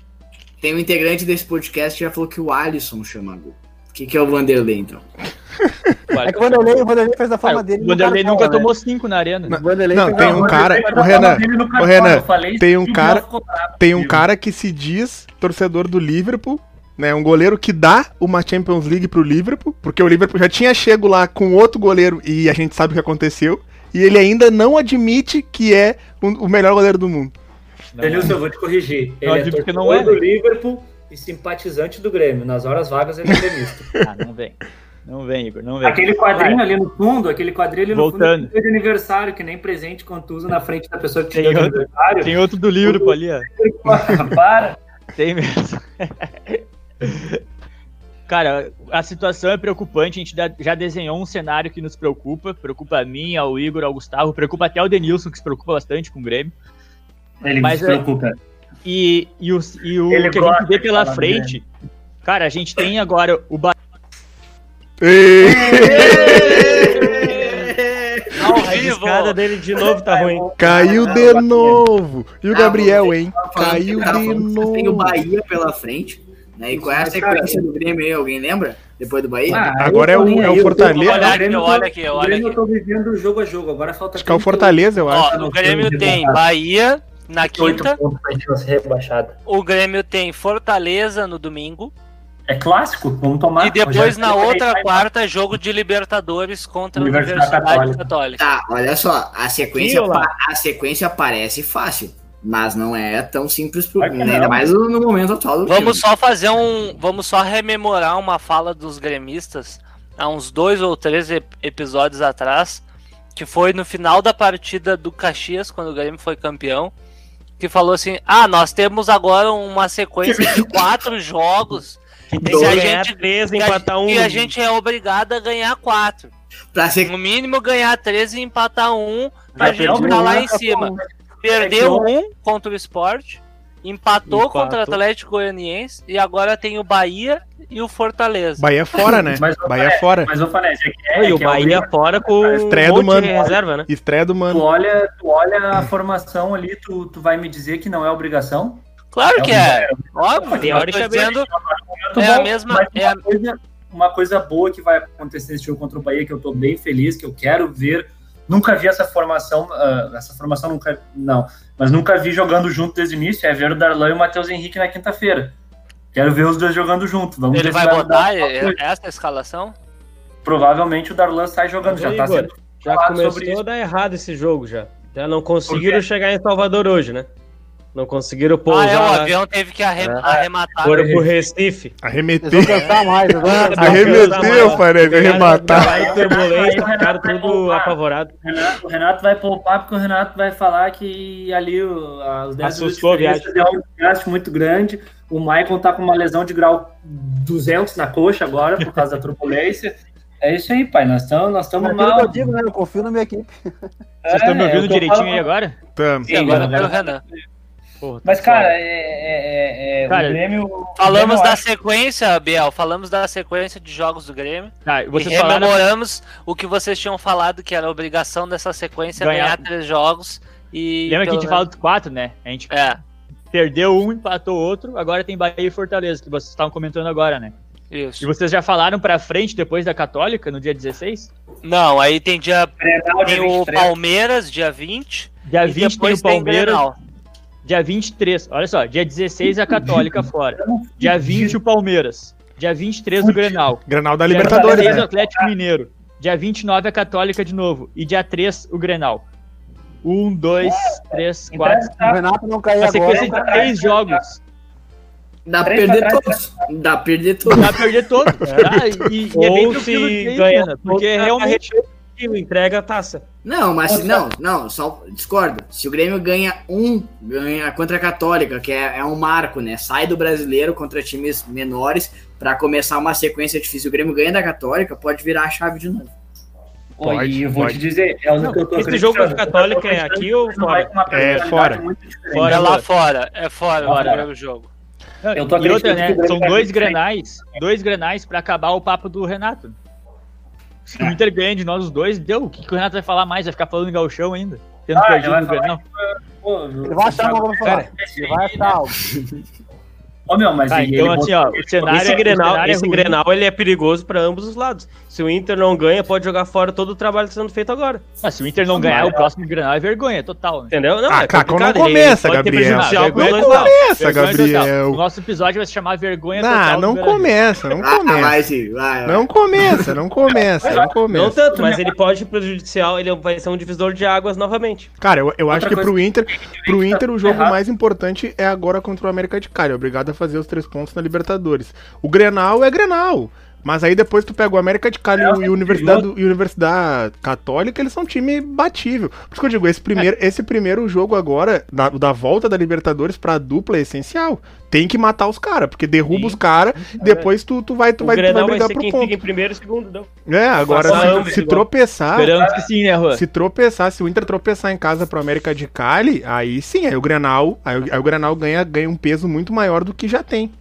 Tem um integrante desse podcast que já falou que o Alisson chama gol. O que, que é o Vanderlei, então?
é que o Vanderlei, o Vanderlei fez da forma
Ah,
dele.
o Vanderlei nunca
cartão,
tomou cinco na arena.
né? O Vanderlei
Não,
fez
tem um cara-. Ô, Renan, ô, Renan,
falei,
tem um
o
cara- Tem um cara que se diz torcedor do Liverpool, né? Um goleiro que dá uma Champions League pro Liverpool, porque o Liverpool já tinha chego lá com outro goleiro e a gente sabe o que aconteceu. E ele ainda não admite que é o o melhor goleiro do mundo.
Denilson, eu vou te corrigir. Ele é
admito que
torcedor
não é,
do? Liverpool e simpatizante do Grêmio. Nas horas vagas ele é gremista.
Ah, não vem. Não vem, Igor, não vem.
aquele quadrinho ali no fundo, aquele quadrinho ali no
Voltando.
fundo é de aniversário, que nem presente contuso na frente da pessoa que te
Tem
deu de
outro-
aniversário.
Tem outro do livro ali, ó.
Para.
Tem mesmo. Cara, a situação é preocupante. A gente já- desenhou um cenário que nos preocupa. Preocupa a mim, ao Igor, ao Gustavo. Preocupa até o Denilson, que se preocupa bastante com o Grêmio.
Ele
Mas
se
é-
preocupa.
E, e, o, e o
Ele
que a gente vê pela frente. Cara, a gente tem agora o Bahia.
Ei!
escada dele de novo tá ruim.
Caiu de novo. E o Gabriel, hein?
falando
Caiu de
você Tem o
novo.
Bahia pela frente. Né? E qual é a sequência do Grêmio aí? Alguém lembra? Depois do Bahia?
Ah,
Agora é
tô
o- é o Fortaleza.
Olha
Grêmio
aqui, olha aqui, olha
Grêmio
aqui.
Eu tô vivendo jogo a jogo. Agora falta.
Acho que é o
30
Fortaleza, eu acho.
Ó, no Grêmio tem Bahia na
28
quinta, o Grêmio tem Fortaleza no domingo,
É clássico? Vamos tomar.
e depois
Já-
na outra quarta, jogo de Libertadores contra a
Universidade
Universidade
Católica.
Católica.
Tá, olha só, a sequência,
Sim,
a sequência parece fácil, mas não é tão simples pro, ainda mais no momento atual do
Vamos
time.
só fazer um. Vamos só rememorar uma fala dos gremistas há uns dois ou três ep- episódios atrás, que foi no final da partida do Caxias, quando o Grêmio foi campeão, que falou assim: Ah, nós temos agora uma sequência de quatro jogos
Que tem
Se
que
a
ganhar
gente-
três,
e a,
empatar um.
e a gente é obrigado a ganhar quatro.
Pra ser
No mínimo ganhar três e empatar um pra
Já
gente ficar lá em cima. Perdeu
É
um contra o Sport, empatou,
Empatou.
contra o Atlético Goianiense e agora tem o Bahia e o Fortaleza.
Bahia fora, né?
Mas,
Bahia
Fanese,
fora.
Mas o Fanese, é é,
E o
é
Bahia
Grêmio.
fora com
estreia
um
do Mano.
reserva, né?
Estreia do
Tu
mano.
olha, tu olha a formação ali, tu, tu vai me dizer que não é obrigação?
Claro que é. Óbvio,
Teoricamente.
É a mesma-
mas
é a-
uma, coisa, uma coisa boa que vai acontecer nesse jogo contra o Bahia, que eu tô bem feliz, que eu quero ver. Nunca vi essa formação, ah, essa formação nunca, não, mas nunca vi jogando junto desde o início, é ver o Darlan e o Matheus Henrique na quinta-feira. Quero ver os dois jogando junto. Vamos
ele vai botar essa escalação?
Provavelmente o Darlan sai jogando, já tá
Igor,
sendo
Já começou
sobre isso.
a dar errado esse jogo já. Já não conseguiram chegar em Salvador hoje, né? Não conseguiram
Ah,
pousar.
é, o
lá.
avião teve que arre-
É.
arrematar.
Foram pro Recife.
Eles vão mais. eles vão mais.
Arremeteu, parece. Arrematar.
Aí turbulência, ficaram tudo apavorado.
O Renato, o vai poupar porque o Renato vai falar que ali o, os 10 minutos de
Assustou a
diferença deu um desgaste muito grande. O Maicon tá com uma lesão de grau 200 na coxa agora por causa da turbulência. É isso aí, pai. Nós estamos nós
É
estamos mal.
eu digo, né? Eu confio na minha equipe.
Vocês estão me
É,
ouvindo
é o
direitinho aí agora?
Tamo.
E agora
Sim,
pelo Renan.
Porra, tá
Mas, cara, é, é- é-
Cara,
o Grêmio. o
Falamos
Grêmio,
da sequência, Biel, falamos da sequência de jogos do Grêmio.
Tá, vocês
e
falaram
rememoramos o que vocês tinham falado, que era a obrigação dessa sequência
Ganhar.
ganhar três jogos. E
Lembra que a gente fala dos quatro, né? A gente
menos- É,
perdeu um, empatou outro, agora tem Bahia e Fortaleza, que vocês estavam comentando agora, né? E
isso.
vocês já falaram pra frente depois da Católica, no dia 16?
Não, aí tem dia
Grenal,
tem o
23.
Palmeiras, dia 20.
Dia
e
20 tem o Palmeiras,
Grenal.
Dia 23, olha só, dia 16 a Católica fora, dia 20 o Palmeiras, dia 23 o Grenal,
Granal da
dia
Libertadores,
16 o
né?
Atlético Mineiro, dia 29 a Católica de novo, e dia 3 o Grenal. Um, dois, três, quatro.
O Renato não cair
Uma
agora.
sequência de três jogos.
Dá pra perder todos. Dá pra perder todos.
Dá pra perder todos. tá? E, e é bem
Ou
tranquilo
se
Renan, porque
todos, entrega a taça.
Não, mas se, não, não, só discordo. Se o Grêmio ganha um, ganha contra a Católica, que é, é um marco, né? Sai do brasileiro contra times menores pra começar uma sequência difícil. O Grêmio ganha da Católica, pode virar a chave de novo.
Oi,
Pode,
e eu vou
pode.
te dizer, é o que eu tô
Esse jogo contra a Católica é aqui ou
Não vai
fora?
com uma
É, fora.
Fora,
É lá
fora.
é fora,
Fora.
o jogo.
Eu tô
e outra, né? São
vai
dois grenais, dois grenais pra acabar o papo do Renato. Se o Inter ganha de nós os dois, deu. O que, que o Renato vai falar mais? Vai ficar falando em gauchão ainda? Tendo
Ah,
perdido no
falar
Grenal?
Ele vai achar algo pra falar. Ele vai achar algo.
Ô, meu, mas
Tá,
ele-
então
ele
assim, ó, o cenário,
Esse
é- o
Grenal,
cenário é
esse. Grenal ele é perigoso para ambos os lados. Se o Inter não ganha, pode jogar fora todo o trabalho que está sendo feito agora.
Ah, se o Inter não ganhar, o próximo Grenal é vergonha total, né?
Entendeu? Não,
Ah,
é
Caco, não começa, Gabriel.
vergonha
lados.
Começa,
total.
Gabriel.
O nosso episódio vai se chamar Vergonha
Não,
Total.
não começa, não
Ah,
começa.
vai vai, vai.
Não começa, não começa, não
Não
começa.
tanto, mas ele pode ir prejudicial, ele vai ser um divisor de águas novamente.
Cara, eu, eu acho
Outra
que
coisa
pro Inter, pro Inter o jogo mais importante é agora contra o América de Cali. Obrigado a fazer os três pontos na Libertadores. O Grenal é Grenal. Mas aí depois tu pega o América de Cali e o- e Universidade, e a Universidade Católica, eles são um time batível. Por isso que eu digo, esse primeiro, esse primeiro jogo agora, da, da volta da Libertadores pra dupla é essencial. Tem que matar os caras, porque derruba
Sim.
os caras, depois tu, tu vai, tu
o
vai, tu vai
vai,
brigar
ser
pro
quem fica
ponto.
em primeiro segundo, não.
É, agora se, se tropeçar,
Esperamos que sim, né, Juan?
se tropeçar, se o Inter tropeçar em casa pro América de Cali, aí sim, aí o Grenal, aí, o- aí o Grenal ganha, ganha um peso muito maior do que já tem.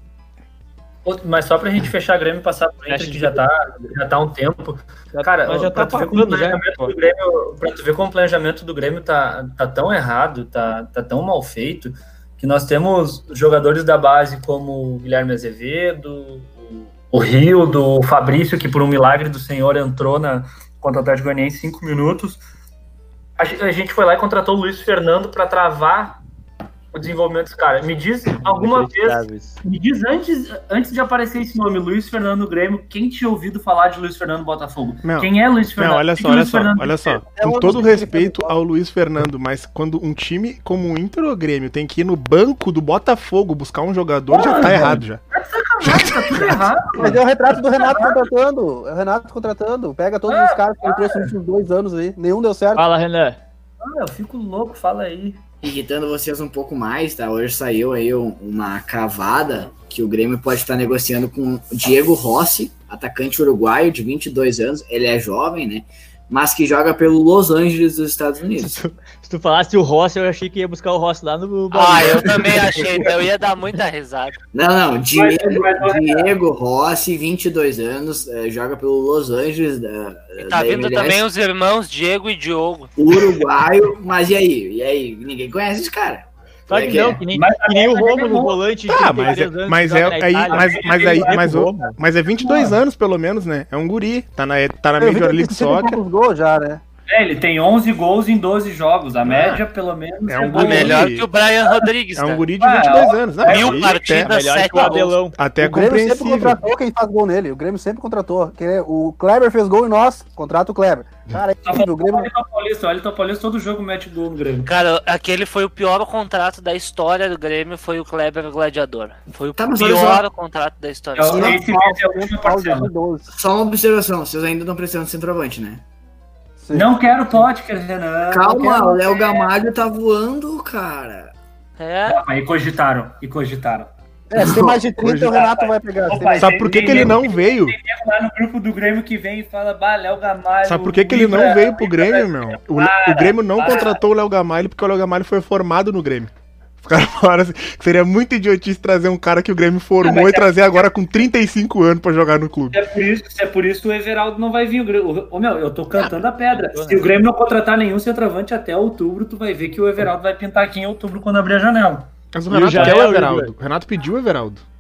Mas só pra gente fechar a Grêmio e passar pro Inter, que já tá, já tá há um tempo. Cara, já tá pagando já. Grêmio, pra tu ver como o planejamento do Grêmio tá, tá tão errado, tá, tá tão mal feito, que nós temos jogadores da base como o Guilherme Azevedo, o Rio, do Fabrício, que por um milagre do Senhor entrou na contra o Atlético Goianiense em cinco minutos. A gente foi lá e contratou o Luiz Fernando para travar o desenvolvimento dos caras. Me diz alguma vez, me diz antes, antes de aparecer esse nome, Luiz Fernando Grêmio, quem tinha ouvido falar de Luiz Fernando Botafogo?
Não,
quem é Luiz Fernando?
Não, olha só, olha só, olha só. Com todo respeito ao Luiz Fernando, mas quando um time como o Inter ou Grêmio tem que ir no banco do Botafogo buscar um jogador, ah, já tá errado já.
Já tá tudo errado. Mas é o retrato do Renato contratando. É o Renato contratando. Pega todos ah, os caras que ele trouxe nos últimos dois anos aí. Nenhum deu certo.
Fala, Renan.
Ah, eu fico louco, fala aí
irritando vocês um pouco mais, tá? Hoje saiu aí uma cravada que o Grêmio pode estar negociando com Diego Rossi, atacante uruguaio de 22 anos. Ele é jovem, né? mas que joga pelo Los Angeles dos Estados Unidos.
Se tu, se tu falasse o Rossi, eu achei que ia buscar o Rossi lá no.
Ah, eu também achei, então eu ia dar muita risada.
Não, não, Diego, Diego Rossi, 22 anos, uh, joga pelo Los Angeles. Da,
e tá vindo MLS, também os irmãos Diego e Diogo.
Uruguaio, mas e aí? E aí? Ninguém conhece esse cara.
Claro que, não, que nem, mas, que nem o Romo no volante.
Tá, mas, é, mas é, aí, mas, mas aí, mas, o, mas é 22 anos pelo menos, né? É um guri, tá na, tá na Major League Soccer.
Gol já, né?
É, ele tem 11 gols em 12 jogos. A média, pelo menos,
é um guri. melhor que o Brian Rodrigues.
É um guri de 22 ah, anos. Não,
mil partidas, 7 gols.
Até
o Grêmio sempre contratou quem faz gol nele. O Grêmio sempre contratou. O Kleber fez gol em nós, contrata o Kleber.
Cara, é incrível, o Grêmio... Olha o Paulista, olha o Paulista, todo jogo mete gol no Grêmio.
Cara, aquele foi o pior contrato da história do Grêmio, foi o Kleber Gladiador. Foi o tá, pior contrato da história. É,
Só uma observação, vocês ainda estão precisando de centroavante, né?
Sim. Não quero Potker, Renan.
Calma, o Léo Gamalho tá voando, cara.
É. Aí cogitaram, e cogitaram.
É, se tem mais de 30, o Renato vai pegar.
Opa, Sabe por que, que ele não veio? Tem
lá no grupo do Grêmio que vem e fala, bah, Léo Gamalho.
Sabe por que, que ele não veio pro Grêmio, meu? O, o Grêmio não contratou o Léo Gamalho porque o Léo Gamalho foi formado no Grêmio. Os caras falaram assim, que seria muito idiotice trazer um cara que o Grêmio formou ah, e é trazer agora com 35 anos pra jogar no clube.
É por isso, é por isso que o Everaldo não vai vir. O, o, meu, eu tô cantando a pedra. Se o Grêmio não contratar nenhum centroavante até outubro, tu vai ver que o Everaldo vai pintar aqui em outubro quando abrir a janela.
Mas o Renato quer o Everaldo. O Renato pediu o Everaldo.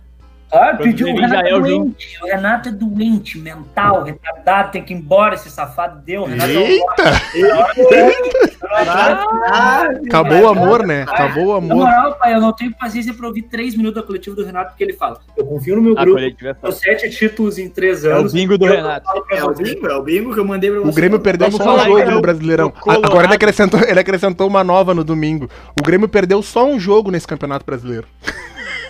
Ah, pediu o Renato é doente. O Renato é doente, mental, retardado, tem que ir embora, esse safado deu. Renato
Eita! Acabou o amor, né? Acabou o amor. Na
moral, pai, eu não tenho paciência pra ouvir três minutos da coletiva do Renato, porque ele fala: Eu confio no meu grupo, é sete títulos em três anos.
É o bingo do Renato.
É o bingo, é o bingo que eu mandei pra você.
O Grêmio perdeu só um jogo no Brasileirão. Agora ele acrescentou, ele acrescentou uma nova no domingo. O Grêmio perdeu só um jogo nesse Campeonato Brasileiro.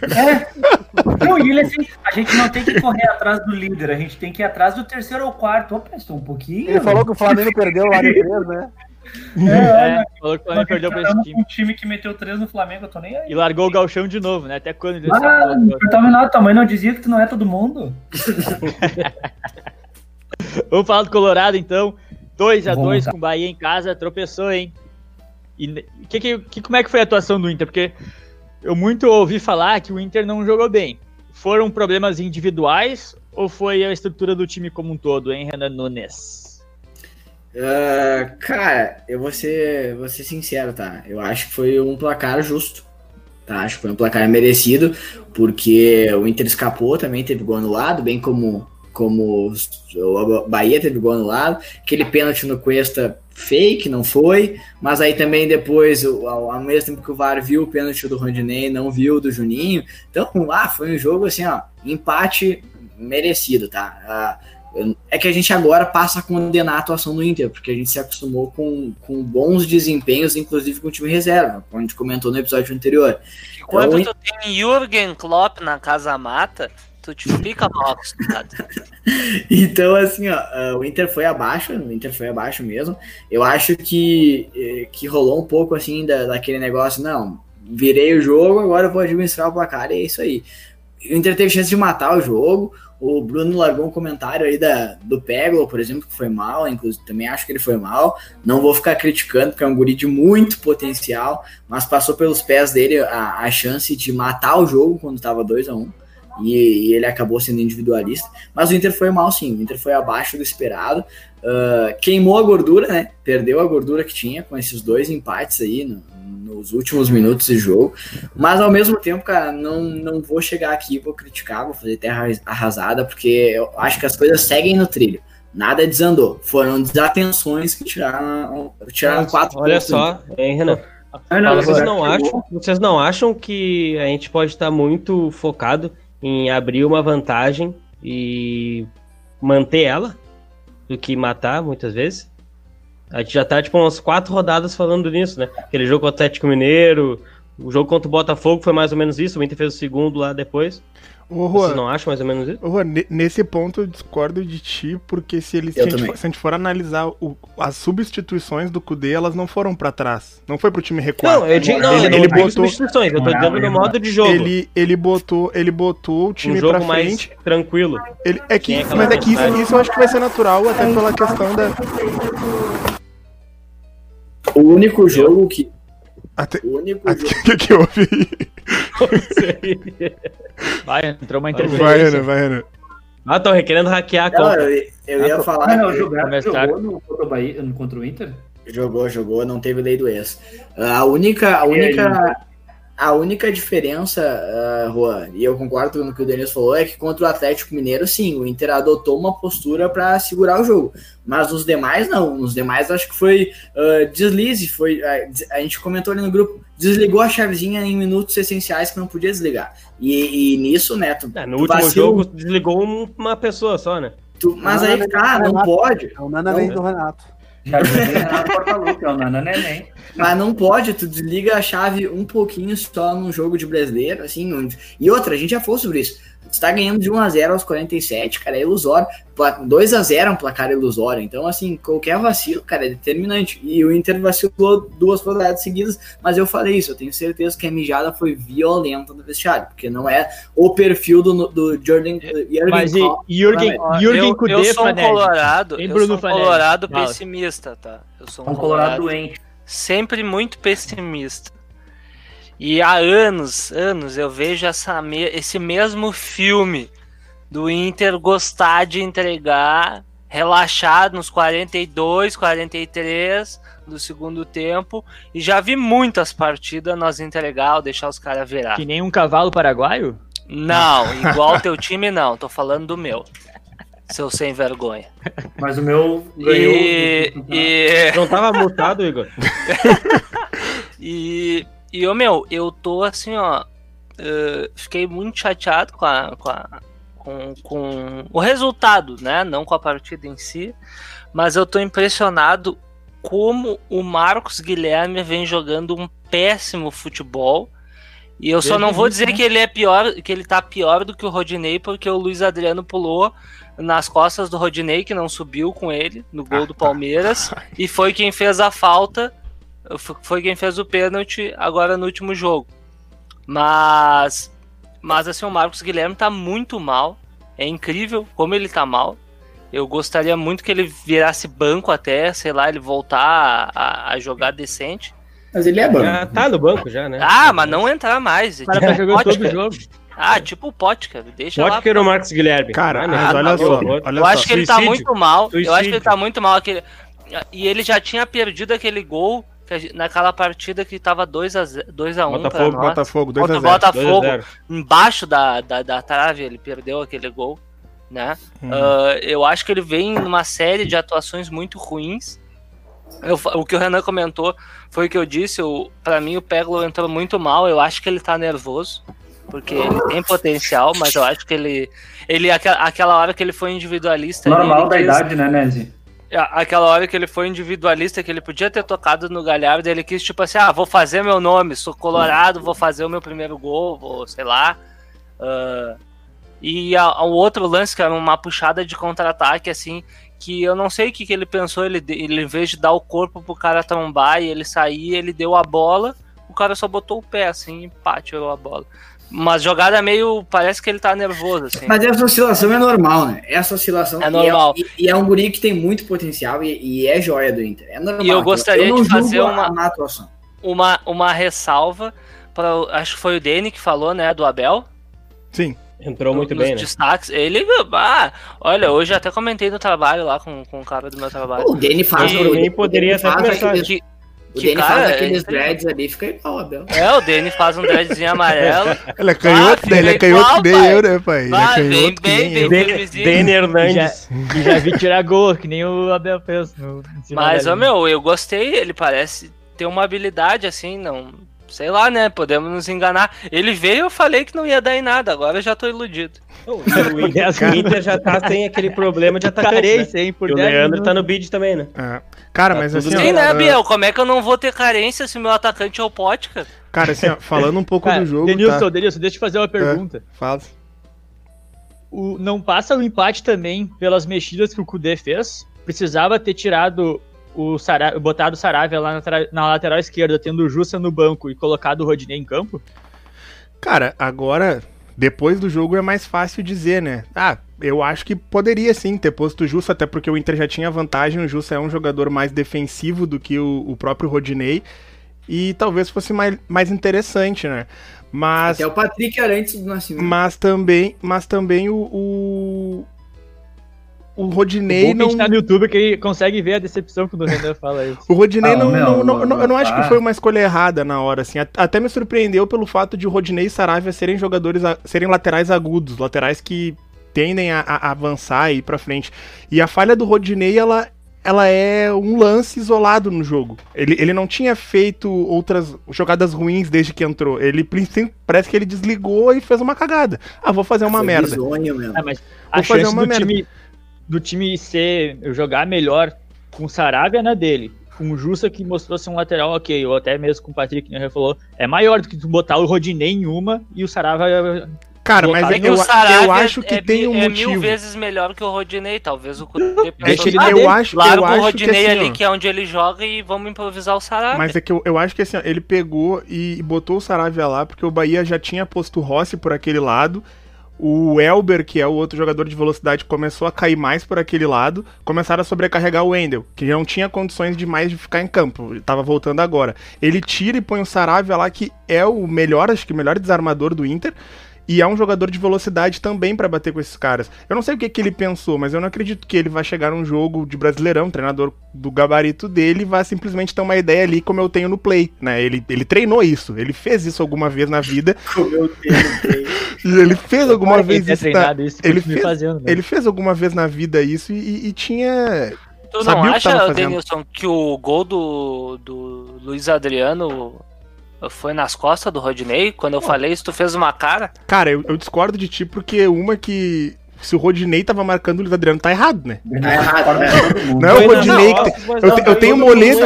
É. Não, e ele assim, a gente não tem que correr atrás do líder, a gente tem que ir atrás do terceiro ou quarto. Opa, estou um pouquinho.
Ele falou que o Flamengo perdeu lá de 3, né?
É, é, falou que o Flamengo perdeu pra esse time.
Um time que meteu 3 no Flamengo, eu tô nem aí.
E largou o galchão de novo, né? Até quando ele
Ah, não, tua mãe não dizia que tu não é todo mundo.
Vamos falar do Colorado então. 2x2 com o Bahia em casa, tropeçou, hein? E que, que, que, como é que foi a atuação do Inter? Porque eu muito ouvi falar que o Inter não jogou bem. Foram problemas individuais ou foi a estrutura do time como um todo, hein, Renan Nunes?
Uh, cara, eu vou ser, vou ser sincero, tá? Eu acho que foi um placar justo. Tá? Acho que foi um placar merecido, porque o Inter escapou, também teve gol anulado, bem como como o Bahia teve gol anulado, aquele pênalti no Cuesta fake, não foi, mas aí também depois, ao, mesmo tempo que o VAR viu o pênalti do Rondinei, não viu do Juninho, então lá ah, foi um jogo assim, ó, empate merecido, tá? Ah, é que a gente agora passa a condenar a atuação do Inter, porque a gente se acostumou com, com bons desempenhos, inclusive com o time reserva, como a gente comentou no episódio anterior.
Quando então, tu tem Jürgen Klopp na casa mata, Tu te fica mal acostumado.
então, assim, ó, uh, o Inter foi abaixo, o Inter foi abaixo mesmo. Eu acho que, eh, que rolou um pouco, assim, da, daquele negócio, não, virei o jogo, agora eu vou administrar o placar, e é isso aí. O Inter teve chance de matar o jogo, o Bruno largou um comentário aí da, do Peglo, por exemplo, que foi mal, inclusive também acho que ele foi mal. Não vou ficar criticando, porque é um guri de muito potencial, mas passou pelos pés dele a, a chance de matar o jogo quando estava 2 a 1 um. E, e, ele acabou sendo individualista. Mas o Inter foi mal sim, o Inter foi abaixo do esperado. Uh, queimou a gordura, né? Perdeu a gordura que tinha com esses dois empates aí no, nos últimos minutos de jogo. Mas ao mesmo tempo, cara, não, não vou chegar aqui, vou criticar, vou fazer terra arrasada, porque eu acho que as coisas seguem no trilho. Nada desandou. Foram desatenções que tiraram, tiraram quatro
Olha só, hein, Renan? Não, vocês, não acham, vocês não acham que a gente pode estar muito focado em abrir uma vantagem e manter ela do que matar muitas vezes? A gente já tá tipo umas quatro rodadas falando nisso, né? Aquele jogo contra o Atlético Mineiro, o jogo contra o Botafogo foi mais ou menos isso, o Inter fez o segundo lá depois.
Ô, Juan, Você não acha mais ou menos isso? Ô, Juan, nesse ponto eu discordo de ti, porque se, ele, se, a, gente for, se a gente for analisar o, as substituições do Kudê, elas não foram para trás. Não foi pro time recuar.
Não, eu digo, não, ele, eu ele botou substituições, eu tô dizendo no modo de jogo.
Ele, ele, botou, ele botou o time um jogo pra frente.
mais tranquilo.
Ele, é que, é mas é que isso, isso eu acho que vai ser natural, até pela questão da.
O único jogo que
até, o único até, jogo... que, que houve?
vai, entrou uma interferência.
Vai, Ana, vai, Ana.
Ah, tô querendo hackear a
conta. Não, eu, eu ia ah, falar.
Não, jogar, jogou no, contra, o Bahia, contra o Inter?
Jogou, jogou, não teve lei do ex. A única, a única, a única diferença, uh, Juan, e eu concordo com o que o Denis falou, é que contra o Atlético Mineiro, sim, o Inter adotou uma postura para segurar o jogo. Mas nos demais, não. Nos demais, acho que foi uh, deslize. Foi, uh, a gente comentou ali no grupo, desligou a chavezinha em minutos essenciais que não podia desligar. E, e nisso, né? Tu,
é, no tu último vacilo, jogo, desligou uma pessoa só, né?
Tu, mas aí, cara, não pode.
O Nana vem do Renato.
Mas não pode, tu desliga a chave um pouquinho só num jogo de brasileiro, assim. E outra, a gente já falou sobre isso. Você tá ganhando de 1x0 aos 47, cara, é ilusório. 2x0 é um placar ilusório. Então, assim, qualquer vacilo, cara, é determinante. E o Inter vacilou duas rodadas seguidas, mas eu falei isso, eu tenho certeza que a mijada foi violenta no vestiário, porque não é o perfil do, do Jordan
Jürgen Mas e Jürgen, Jürgen
eu, eu sou um colorado, eu sou um colorado pessimista, tá? Eu sou um, um colorado doente. Sempre muito pessimista. E há anos, anos eu vejo essa, esse mesmo filme do Inter gostar de entregar relaxado nos 42, 43 do segundo tempo e já vi muitas partidas nós entregar ou deixar os caras virar.
Que nem um cavalo paraguaio?
Não, igual teu time não, tô falando do meu. Seu sem vergonha.
Mas o meu
ganhou. E, e... Não tava mutado, Igor?
e e, ô, meu, eu tô assim, ó. Uh, fiquei muito chateado com, a, com, a, com, com o resultado, né? Não com a partida em si. Mas eu tô impressionado como o Marcos Guilherme vem jogando um péssimo futebol. E eu só não vou dizer que ele é pior, que ele tá pior do que o Rodinei, porque o Luiz Adriano pulou nas costas do Rodinei, que não subiu com ele no gol do Palmeiras, e foi quem fez a falta foi quem fez o pênalti agora no último jogo. Mas, mas assim, o Marcos Guilherme tá muito mal. É incrível como ele tá mal. Eu gostaria muito que ele virasse banco até, sei lá, ele voltar a, a jogar decente.
Mas ele é banco.
Já tá no banco já, né?
Ah, mas não entrar mais. O
cara tá jogando todo o jogo.
Ah, tipo o Potker, deixa
Potker lá. ou Marcos Guilherme?
Cara, mas olha só. Olha
eu acho que ele tá muito mal. Suicídio. Eu acho que ele tá muito mal. Aquele... E ele já tinha perdido aquele gol naquela partida que tava 2x1 um
Botafogo, Botafogo,
2x0. Botafogo, embaixo da, da, da trave, ele perdeu aquele gol, né? Hum. Uh, eu acho que ele vem numa série de atuações muito ruins. Eu, o que o Renan comentou foi o que eu disse. Para mim, o Peglo entrou muito mal. Eu acho que ele tá nervoso, porque ele tem potencial, mas eu acho que ele. ele aquela, aquela hora que ele foi individualista.
Normal da quis, idade, né, Nezi?
É, aquela hora que ele foi individualista, que ele podia ter tocado no Galhardo, ele quis tipo assim, ah, vou fazer meu nome, sou colorado, vou fazer o meu primeiro gol, vou, sei lá. Uh, e o outro lance, que era uma puxada de contra-ataque, assim, que eu não sei o que, que ele pensou, ele, ele em vez de dar o corpo pro cara trombar e ele sair, ele deu a bola, o cara só botou o pé, assim, e pá, tirou a bola. Mas jogada meio. Parece que ele tá nervoso, assim.
Mas essa oscilação é normal, né? Essa oscilação
é normal.
E é, e, e é um guri que tem muito potencial e, e, é joia do Inter. É normal.
E eu gostaria eu de fazer uma, uma, uma ressalva para. Acho que foi o Dene que falou, né? Do Abel.
Sim.
Entrou muito bem, né?
destaques. Ele, ah, olha, hoje até comentei no trabalho lá com, com o cara do meu trabalho.
O Danny faz, o
mim, poderia até começar.
aqueles,
Que,
o
que
Danny
cara,
faz
é
aqueles
incrível.
dreads ali, fica igual, Abel.
É, o Danny faz um dreadzinho amarelo.
Ele é canhoto,
Ah,
né? Ele é canhoto nem eu, né, pai? Ele é
Ah, bem,
canhoto que
bem,
nem
bem,
eu.
bem.
Dene Hernandes.
E já vi tirar gol, que nem o Abel fez. No, no
Mas, ô meu, eu gostei, ele parece ter uma habilidade assim, não. Sei lá, né? Podemos nos enganar. Ele veio eu falei que não ia dar em nada, agora eu já tô iludido.
O Inter, o Inter já tá sem aquele problema de atacante, né?
Carência, hein, por
E o
10
Leandro
minutos.
tá no bid também, né?
É. Cara,
Tá
mas assim.
Sim,
ó,
né, Biel? Como é que eu não vou ter carência se o meu atacante é o Pote, cara?
cara, assim, ó, falando um pouco
Cara,
do jogo,
Denilson,
tá?
Denilson, deixa eu te fazer uma pergunta.
Fala.
O, não passa o empate também pelas mexidas que o Kudê fez? Precisava ter tirado o Sara, botado o Saravia lá na, tra- na lateral esquerda, tendo o Jussa no banco e colocado o Rodinei em campo?
Cara, agora, depois do jogo é mais fácil dizer, né? Ah, eu acho que poderia sim ter posto o Jussa, até porque o Inter já tinha vantagem. O Jussa é um jogador mais defensivo do que o, o próprio Rodinei. E talvez fosse mais, mais interessante, né? Mas,
Até o Patrick era antes do Nascimento.
mas também, mas também o, o, o
O
Rodinei
que a
não.
gente tá no YouTube que ele consegue ver a decepção quando o Renan fala isso.
O Rodinei
Ah,
não, não, não, não- eu não acho que
ah.
foi uma escolha errada na hora, assim. At- Até me surpreendeu pelo fato de o Rodinei e Saravia serem jogadores, a- serem laterais agudos, laterais que tendem a, a avançar e ir pra frente. E a falha do Rodinei, ela, ela é um lance isolado no jogo. Ele, ele não tinha feito outras jogadas ruins desde que entrou. Ele parece que ele desligou e fez uma cagada. Ah, vou fazer uma
Foi
merda.
bizonho mesmo.
Ah, mas a
Vou fazer uma
do
merda.
time, do time ser, jogar melhor com o Saravia na dele, com o Jussa que mostrou ser um lateral ok, ou até mesmo com o Patrick, que nem falou, é maior do que tu botar o Rodinei em uma e o Saravia
Cara, mas eu,
É que o
eu
Saravia
acho que
é,
tem um
é
motivo.
mil vezes melhor que o Rodinei, talvez o Kudê
Deixa ele
Ah,
eu acho,
Larga
eu
o
acho que
Rodinei
assim,
ali,
ó,
que é onde ele joga, e vamos improvisar o Saravia.
Mas é que eu, eu acho que assim, ó, ele pegou e, e botou o Saravia lá, porque o Bahia já tinha posto o Rossi por aquele lado. O Elber, que é o outro jogador de velocidade, começou a cair mais por aquele lado. Começaram a sobrecarregar o Wendel, que não tinha condições de mais de ficar em campo. Ele tava voltando agora. Ele tira e põe o Saravia lá, que é o melhor, acho que o melhor desarmador do Inter. E é um jogador de velocidade também pra bater com esses caras. Eu não sei o que, que ele pensou, mas eu não acredito que ele vai chegar num jogo de brasileirão, treinador do gabarito dele, e vai simplesmente ter uma ideia ali como eu tenho no play, né? Ele, ele treinou isso, ele fez isso alguma vez na vida,
Como eu tenho,
e ele fez alguma
Para
vez isso. Na,
treinado isso,
ele fez-
fazendo, né?
ele fez alguma vez na vida isso e, e tinha.
Tu
sabia
não
tava
acha. Denilson, que o gol do, do Luiz Adriano foi nas costas do Rodinei? Quando eu falei isso, tu fez uma cara?
Cara, eu, eu discordo de ti porque uma que. Se o Rodinei tava marcando o Luiz Adriano, tá errado, né?
Tá errado, né?
Não é o Rodinei que. tem- Eu, te- eu tenho moledo.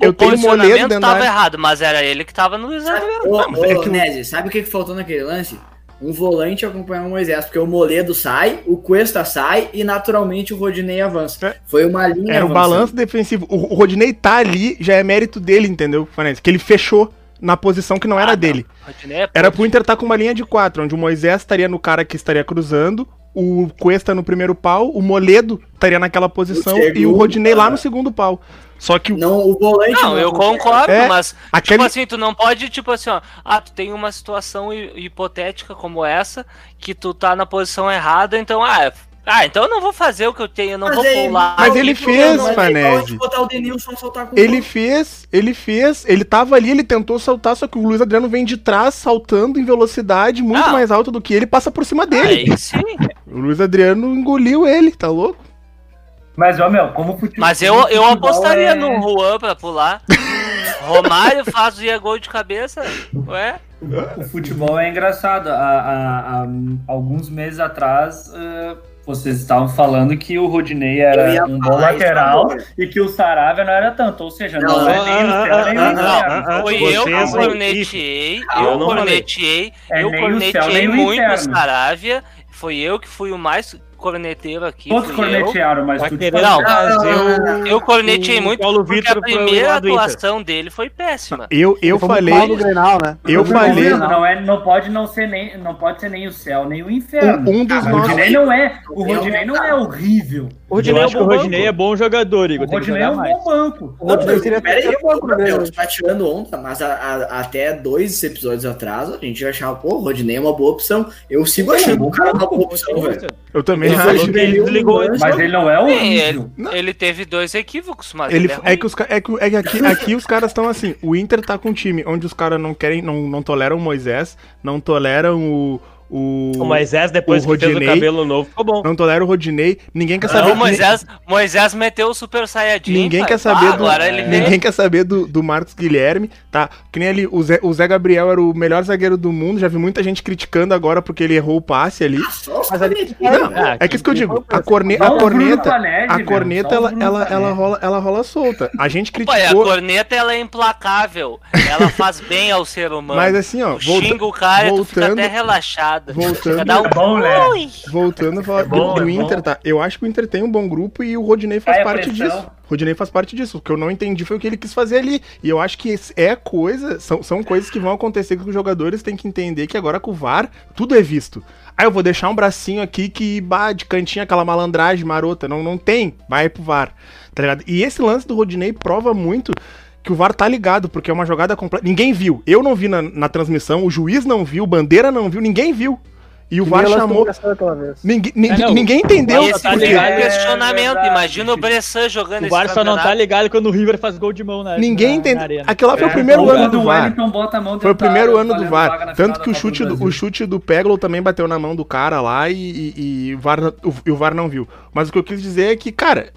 Eu
o
tenho
posicionamento
dentro
tava errado, mas era ele que tava no Luiz Adriano.
Ô,
é
ô,
que
Nézio, sabe o que, que faltou naquele lance? Um volante acompanhar o Moisés, porque o Moledo sai, o Cuesta sai e naturalmente o Rodinei avança.
É.
Foi uma linha
Era o
avançando.
balanço defensivo. O, o Rodinei tá ali, já é mérito dele, entendeu, Fanese? Que ele fechou na posição que não era
Ah, não.
dele.
Rodinei é
Era pro Inter estar com uma linha de quatro, onde o Moisés estaria no cara que estaria cruzando, o Cuesta no primeiro pau, o Moledo estaria naquela posição
segundo,
e o Rodinei lá
cara.
no segundo pau. Só que o,
Não, o volante
Não, eu
acompanha.
concordo,
É,
mas
aquele-
tipo assim, tu não pode, tipo assim, ó, ah, tu tem uma situação hi- hipotética como essa, que tu tá na posição errada, então, ah, é- ah, então eu não vou fazer o que eu tenho, eu não
Mas
vou pular.
Mas
e
ele fez,
é o com
ele fez, ele fez, ele tava ali, ele tentou saltar, só que o Luiz Adriano vem de trás, saltando em velocidade muito
Não.
mais alta do que ele, passa por cima dele.
Aí sim.
O Luiz Adriano engoliu ele, tá louco?
Mas, ó, meu, como futebol.
Mas eu, eu apostaria
é-
no Juan pra pular. Romário fazia gol de cabeça, ué?
O futebol é engraçado. Há, há- há alguns meses atrás, eh, vocês estavam falando que o Rodinei era um bom lateral e que o Saravia não era tanto. Ou seja, não,
Não,
é nem o céu nem o inferno.
Foi eu que corneteei,
eu
corneteei,
É
eu
nem o céu,
corneteei
nem o
muito o. Saravia, foi eu que fui o mais corneteiro aqui,
Todos
eu.
cornetearam, mas
Tá
tu
querendo
Não,
o,
Eu cornetei
o
muito
Paulo
porque
Vitor
a primeira atuação dele foi péssima.
Eu, eu falei.
no Grenal, né?
Eu
Não,
falei.
Não, é, não pode não ser nem, não pode ser nem o céu nem o inferno.
Um- um dos
o
nossos-
Rodinei não é, o Rodinei não é horrível.
O Rodinei, eu acho que o Rodinei é bom jogador, Igor.
O Rodinei é um bom banco.
O Rodinei seria
aí,
terceiro banco
tu tá tirando onda, mas a- a- até dois episódios atrás a gente achava, pô, o Rodinei é uma boa opção. Eu sigo achando o cara uma boa opção, velho.
Eu também
Ele falou que ele desligou
Mas ele não é
Sim,
horrível.
ele, ele teve dois equívocos, mas
Ele,
ele,
é, que os, é que, é que aqui, aqui os caras estão assim. O Inter tá com um time onde os caras não querem, não, não toleram o Moisés, não toleram o. O,
O Moisés, depois
o
que fez o
Rodinei-
cabelo novo, ficou bom.
Não toleram o Rodinei. Ninguém quer
Não,
saber.
o Moisés, Moisés meteu o Super Saiyajin.
Ninguém
pai.
quer saber
Ah,
do.
Agora ele veio.
Ninguém quer saber do, do Marcos Guilherme, tá? Que nem ali, o Zé, o Zé Gabriel era o melhor zagueiro do mundo. Já vi muita gente criticando agora porque ele errou o passe ali.
Os
Mas ali-
canetinhas,
Não,
velho.
é que isso que eu digo. A, corne, a corneta. A corneta, ela, ela, ela, rola, ela rola solta. A gente
Pai, a
criticou.
corneta ela é implacável. Ela faz bem ao ser humano.
Mas assim, ó, volta-
Xinga o cara e tu fica
voltando-
até relaxado.
Voltando-
um
É bom, né?
Voltando a falar
É bom,
do, do
é.
Inter, tá? Eu acho que o Inter tem um bom grupo e o Rodinei faz parte disso. O Rodinei faz parte disso. O que eu não entendi foi o que ele quis fazer ali. E eu acho que é coisa, são, são coisas que vão acontecer que os jogadores têm que entender que agora com o VAR, tudo é visto. Ah, eu vou deixar um bracinho aqui que, bah, de cantinho, aquela malandragem marota. Não, não tem, vai pro VAR. Tá ligado? E esse lance do Rodinei prova muito que o VAR tá ligado, porque é uma jogada completa. Ninguém viu. Eu não vi na, na transmissão, o juiz não viu, o Bandeira não viu, ninguém viu. E o VAR
Ninguém lançou
chamou. Ninguém, ninguém,
É, não,
ninguém entendeu.
o
Esse
tá
o
ligado.
É
questionamento.
verdade.
Imagina o Bressan jogando
O
esse
VAR só não tá ligado quando o River faz gol de mão na
Ninguém entendeu. Aquele lá foi
É,
o primeiro
ou
ano do
o
VAR.
Wellington bota a mão
Foi o primeiro ano do VAR. Tanto que o chute do, o chute do Peglo também bateu na mão do cara lá e, e- e o, VAR, o, e o VAR não viu. Mas o que eu quis dizer é que, cara,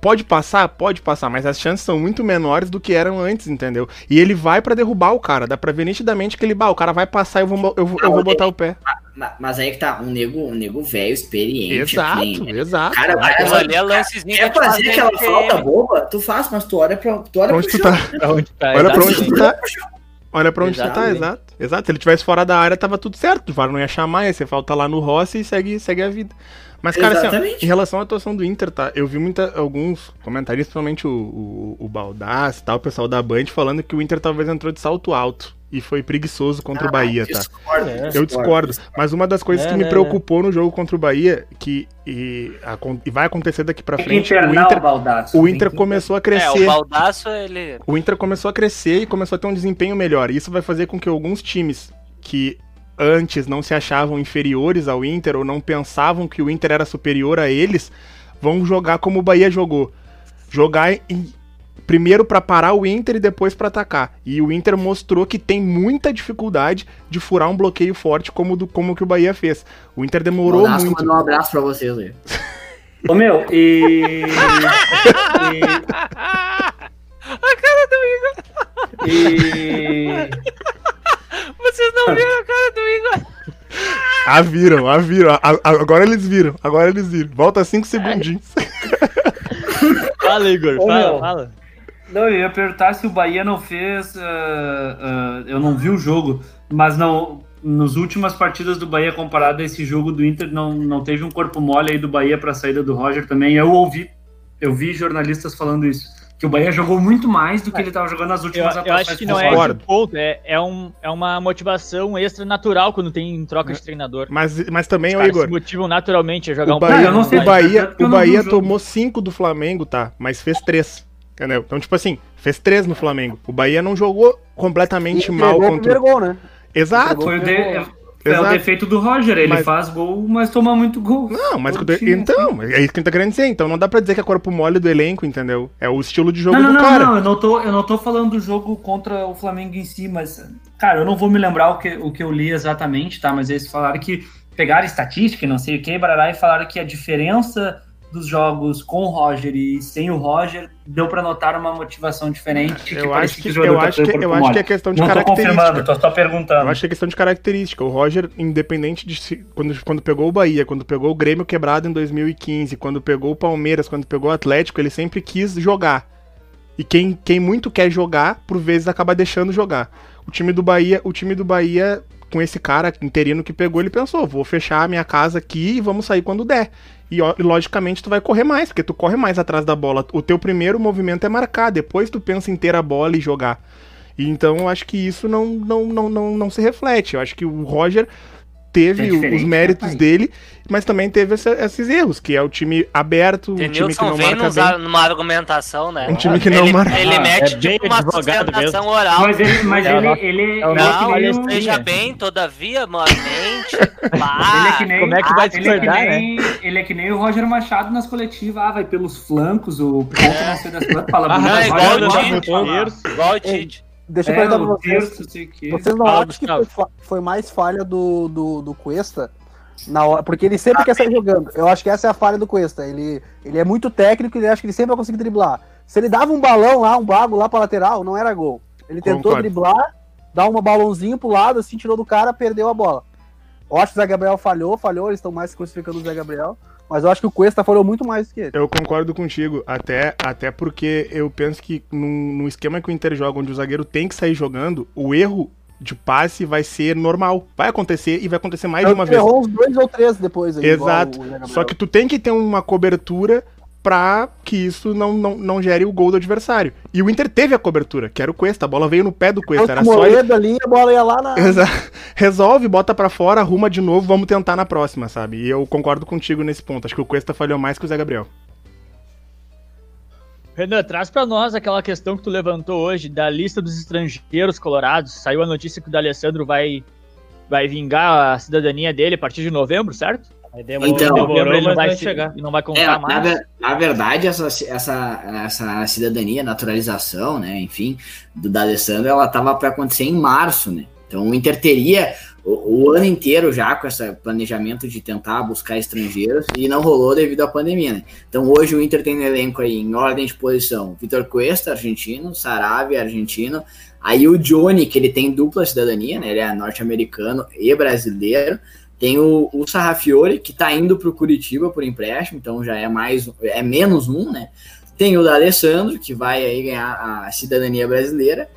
pode passar? Pode passar, mas as chances são muito menores do que eram antes, entendeu? E ele vai pra derrubar o cara. Dá pra ver nitidamente que ele, bah, o cara vai passar e eu vou, eu, vou- eu vou botar o pé.
Ma- Mas aí que tá, um nego, um nego velho, experiente.
Exato,
assim,
exato.
Cara, vai
Aquilo ali é lancezinho
Quer fazer aquela
NTM.
falta boba? Tu faz, mas tu olha pra, tu olha
Pra onde tu
chão.
tá?
Pra onde tá?
Olha pra onde
exatamente.
tu tá. Olha pra onde tu tá,
Exatamente.
exato. Exato. Se ele tivesse fora da área, tava tudo certo. O VAR não ia chamar, ia ser falta lá no Rossi e segue, segue a vida. Mas, cara, assim, ó, em relação à atuação do Inter, tá? Eu vi muita, alguns comentários, principalmente o, o, o Baldassi e tal, o pessoal da Band, falando que o Inter talvez entrou de salto alto e foi preguiçoso contra o Bahia, tá?
Discordo,
É.
Eu discordo. Mas uma das coisas
É,
que me
né,
preocupou no jogo contra o Bahia, que e, acon- e vai acontecer daqui
que
frente, o Inter,
Baldasso.
o Inter começou a
É,
crescer.
o Baldaço, ele.
O Inter começou a crescer e começou a ter um desempenho melhor. E isso vai fazer com que alguns times que antes não se achavam inferiores ao Inter ou não pensavam que o Inter era superior a eles, vão jogar como o Bahia jogou. Jogar em- primeiro pra parar o Inter e depois pra atacar. E o Inter mostrou que tem muita dificuldade de furar um bloqueio forte como do como que o Bahia fez. O Inter demorou muito.
mandou um abraço pra vocês aí.
Ô meu, e. e... E.
Vocês não viram a cara do Igor?
Ah, viram, ah, viram. Ah, ah, agora eles viram, agora eles viram. Volta cinco segundinhos.
Fala, Igor,
Ô,
fala,
meu.
fala.
Não, eu ia perguntar se o Bahia não fez. ah, ah, eu não vi o jogo, mas não. Nas últimas partidas do Bahia, comparado a esse jogo do Inter, não, não teve um corpo mole aí do Bahia para a saída do Roger também. Eu ouvi, eu vi jornalistas falando isso. Que o Bahia jogou muito mais do que ele estava jogando nas
Eu,
últimas
eu
atuações
acho que não é esse ponto, é, é, um, é uma motivação extra natural quando tem troca de treinador.
Mas, mas também,
Os
Igor,
se motivam naturalmente a jogar
O
um
Bahia,
Não, eu não sei,
o Bahia,
eu
o Bahia tomou 5 do Flamengo, tá? Mas fez 3. Entendeu? Então, tipo assim, fez 3 no Flamengo. O Bahia não jogou completamente mal
Entregou o
contra.
primeiro gol, né?
Exato.
Foi o, de- é o defeito do Roger. Ele
Mas-
faz gol, mas toma muito gol.
Não, mas então, é isso que a gente tá querendo dizer. Então não dá pra dizer que é corpo mole do elenco, entendeu? É o estilo de jogo
Não, não,
do
não,
cara.
não, eu não, tô, eu não tô falando do jogo contra o Flamengo em si, mas, cara, eu não vou me lembrar o que, o que eu li exatamente, tá? Mas eles falaram que pegaram estatística e não sei o que, barará, e falaram que a diferença dos jogos com o Roger e sem o Roger deu pra notar uma motivação diferente. que
Eu acho que,
jogador
eu acho que, eu acho que é questão de
Não tô
característica.
confirmando, tô só perguntando.
Eu acho que é questão de característica. O Roger, independente de se, quando, quando pegou o Bahia, quando pegou o Grêmio quebrado em 2015, quando pegou o Palmeiras, quando pegou o Atlético, ele sempre quis jogar. E quem, quem muito quer jogar, por vezes acaba deixando jogar. O time do Bahia, o time do Bahia com esse cara interino que pegou, ele pensou, vou fechar a minha casa aqui e vamos sair quando der. E, logicamente tu vai correr mais, porque tu corre mais atrás da bola. O teu primeiro movimento é marcar, depois tu pensa em ter a bola e jogar. E então eu acho que isso não, não, não, não, não se reflete. Eu acho que o Roger teve
É
os méritos
né, pai?
dele, mas também teve essa- esses erros, que é o time aberto, um time que não
vem
marca
nos
bem.
numa argumentação, né?
Um time que não
ele,
marca.
Ele
Ah,
mete
é bem
tipo uma sustentação oral.
Mas ele, mas
É o
ele, ele,
é o
ele
nosso
é que nem
palestrinha.
o-
Esteja bem, todavia, moralmente.
Ele é que nem,
como é que vai
ele é que
discordar,
nem, ele é que nem o Roger Machado nas coletivas, ah, vai pelos flancos, o ponto não sei das quantas, fala
Ah,
é
vai
igual o Tite.
falar.
Igual o Tite.
Deixa eu
É,
perguntar pra vocês.
quê.
Vocês não
Fala,
acham que foi, foi mais falha do, do, do Cuesta? Na hora, porque ele sempre quer sair jogando. Eu acho que essa é a falha do Cuesta. Ele, ele é muito técnico e ele acha que ele sempre vai conseguir driblar. Se ele dava um balão lá, um bago lá pra lateral, não era gol. Ele tentou
Concordo.
driblar, dar um balãozinho pro lado, assim, tirou do cara, perdeu a bola. Eu acho que o Zé Gabriel falhou, falhou, eles estão mais crucificando o Zé Gabriel. Mas eu acho que o Cuesta falhou muito mais do que ele.
Eu concordo contigo, até, até porque eu penso que num, num esquema que o Inter joga, onde o zagueiro tem que sair jogando, o erro de passe vai ser normal. Vai acontecer e vai acontecer mais de uma vez.
errou uns dois ou três depois. aí,
Exato. Só que tu tem que ter uma cobertura pra que isso não, não, não gere o gol do adversário. E o Inter teve a cobertura, que era o Cuesta. A bola veio no pé do Cuesta. Era só ele...
Ali, a bola ia lá na.
Exa- Resolve, bota pra fora, arruma de novo, vamos tentar na próxima, sabe? E eu concordo contigo nesse ponto. Acho que o Cuesta falhou mais que o Zé Gabriel.
Renan, traz pra nós aquela questão que tu levantou hoje da lista dos estrangeiros colorados. Saiu a notícia que o D'Alessandro vai, vai vingar a cidadania dele a partir de novembro, certo?
Demorou,
Então,
demorou,
ele não
mas
vai,
vai
se-
chegar.
e não vai contar
É, na,
mais.
ver- na verdade, essa, essa, essa cidadania, naturalização, né, enfim, do D'Alessandro, ela tava para acontecer em março, né? Então o Inter teria o, o ano inteiro já com esse planejamento de tentar buscar estrangeiros e não rolou devido à pandemia, né? Então hoje o Inter tem no elenco aí, em ordem de posição, Vitor Cuesta, argentino, Saravia, argentino, aí o Johnny, que ele tem dupla cidadania, né? Ele é norte-americano e brasileiro, tem o, o Sarrafiore, que tá indo pro Curitiba por empréstimo, então já é mais é menos um, né? Tem o D'Alessandro, que vai aí ganhar a cidadania brasileira,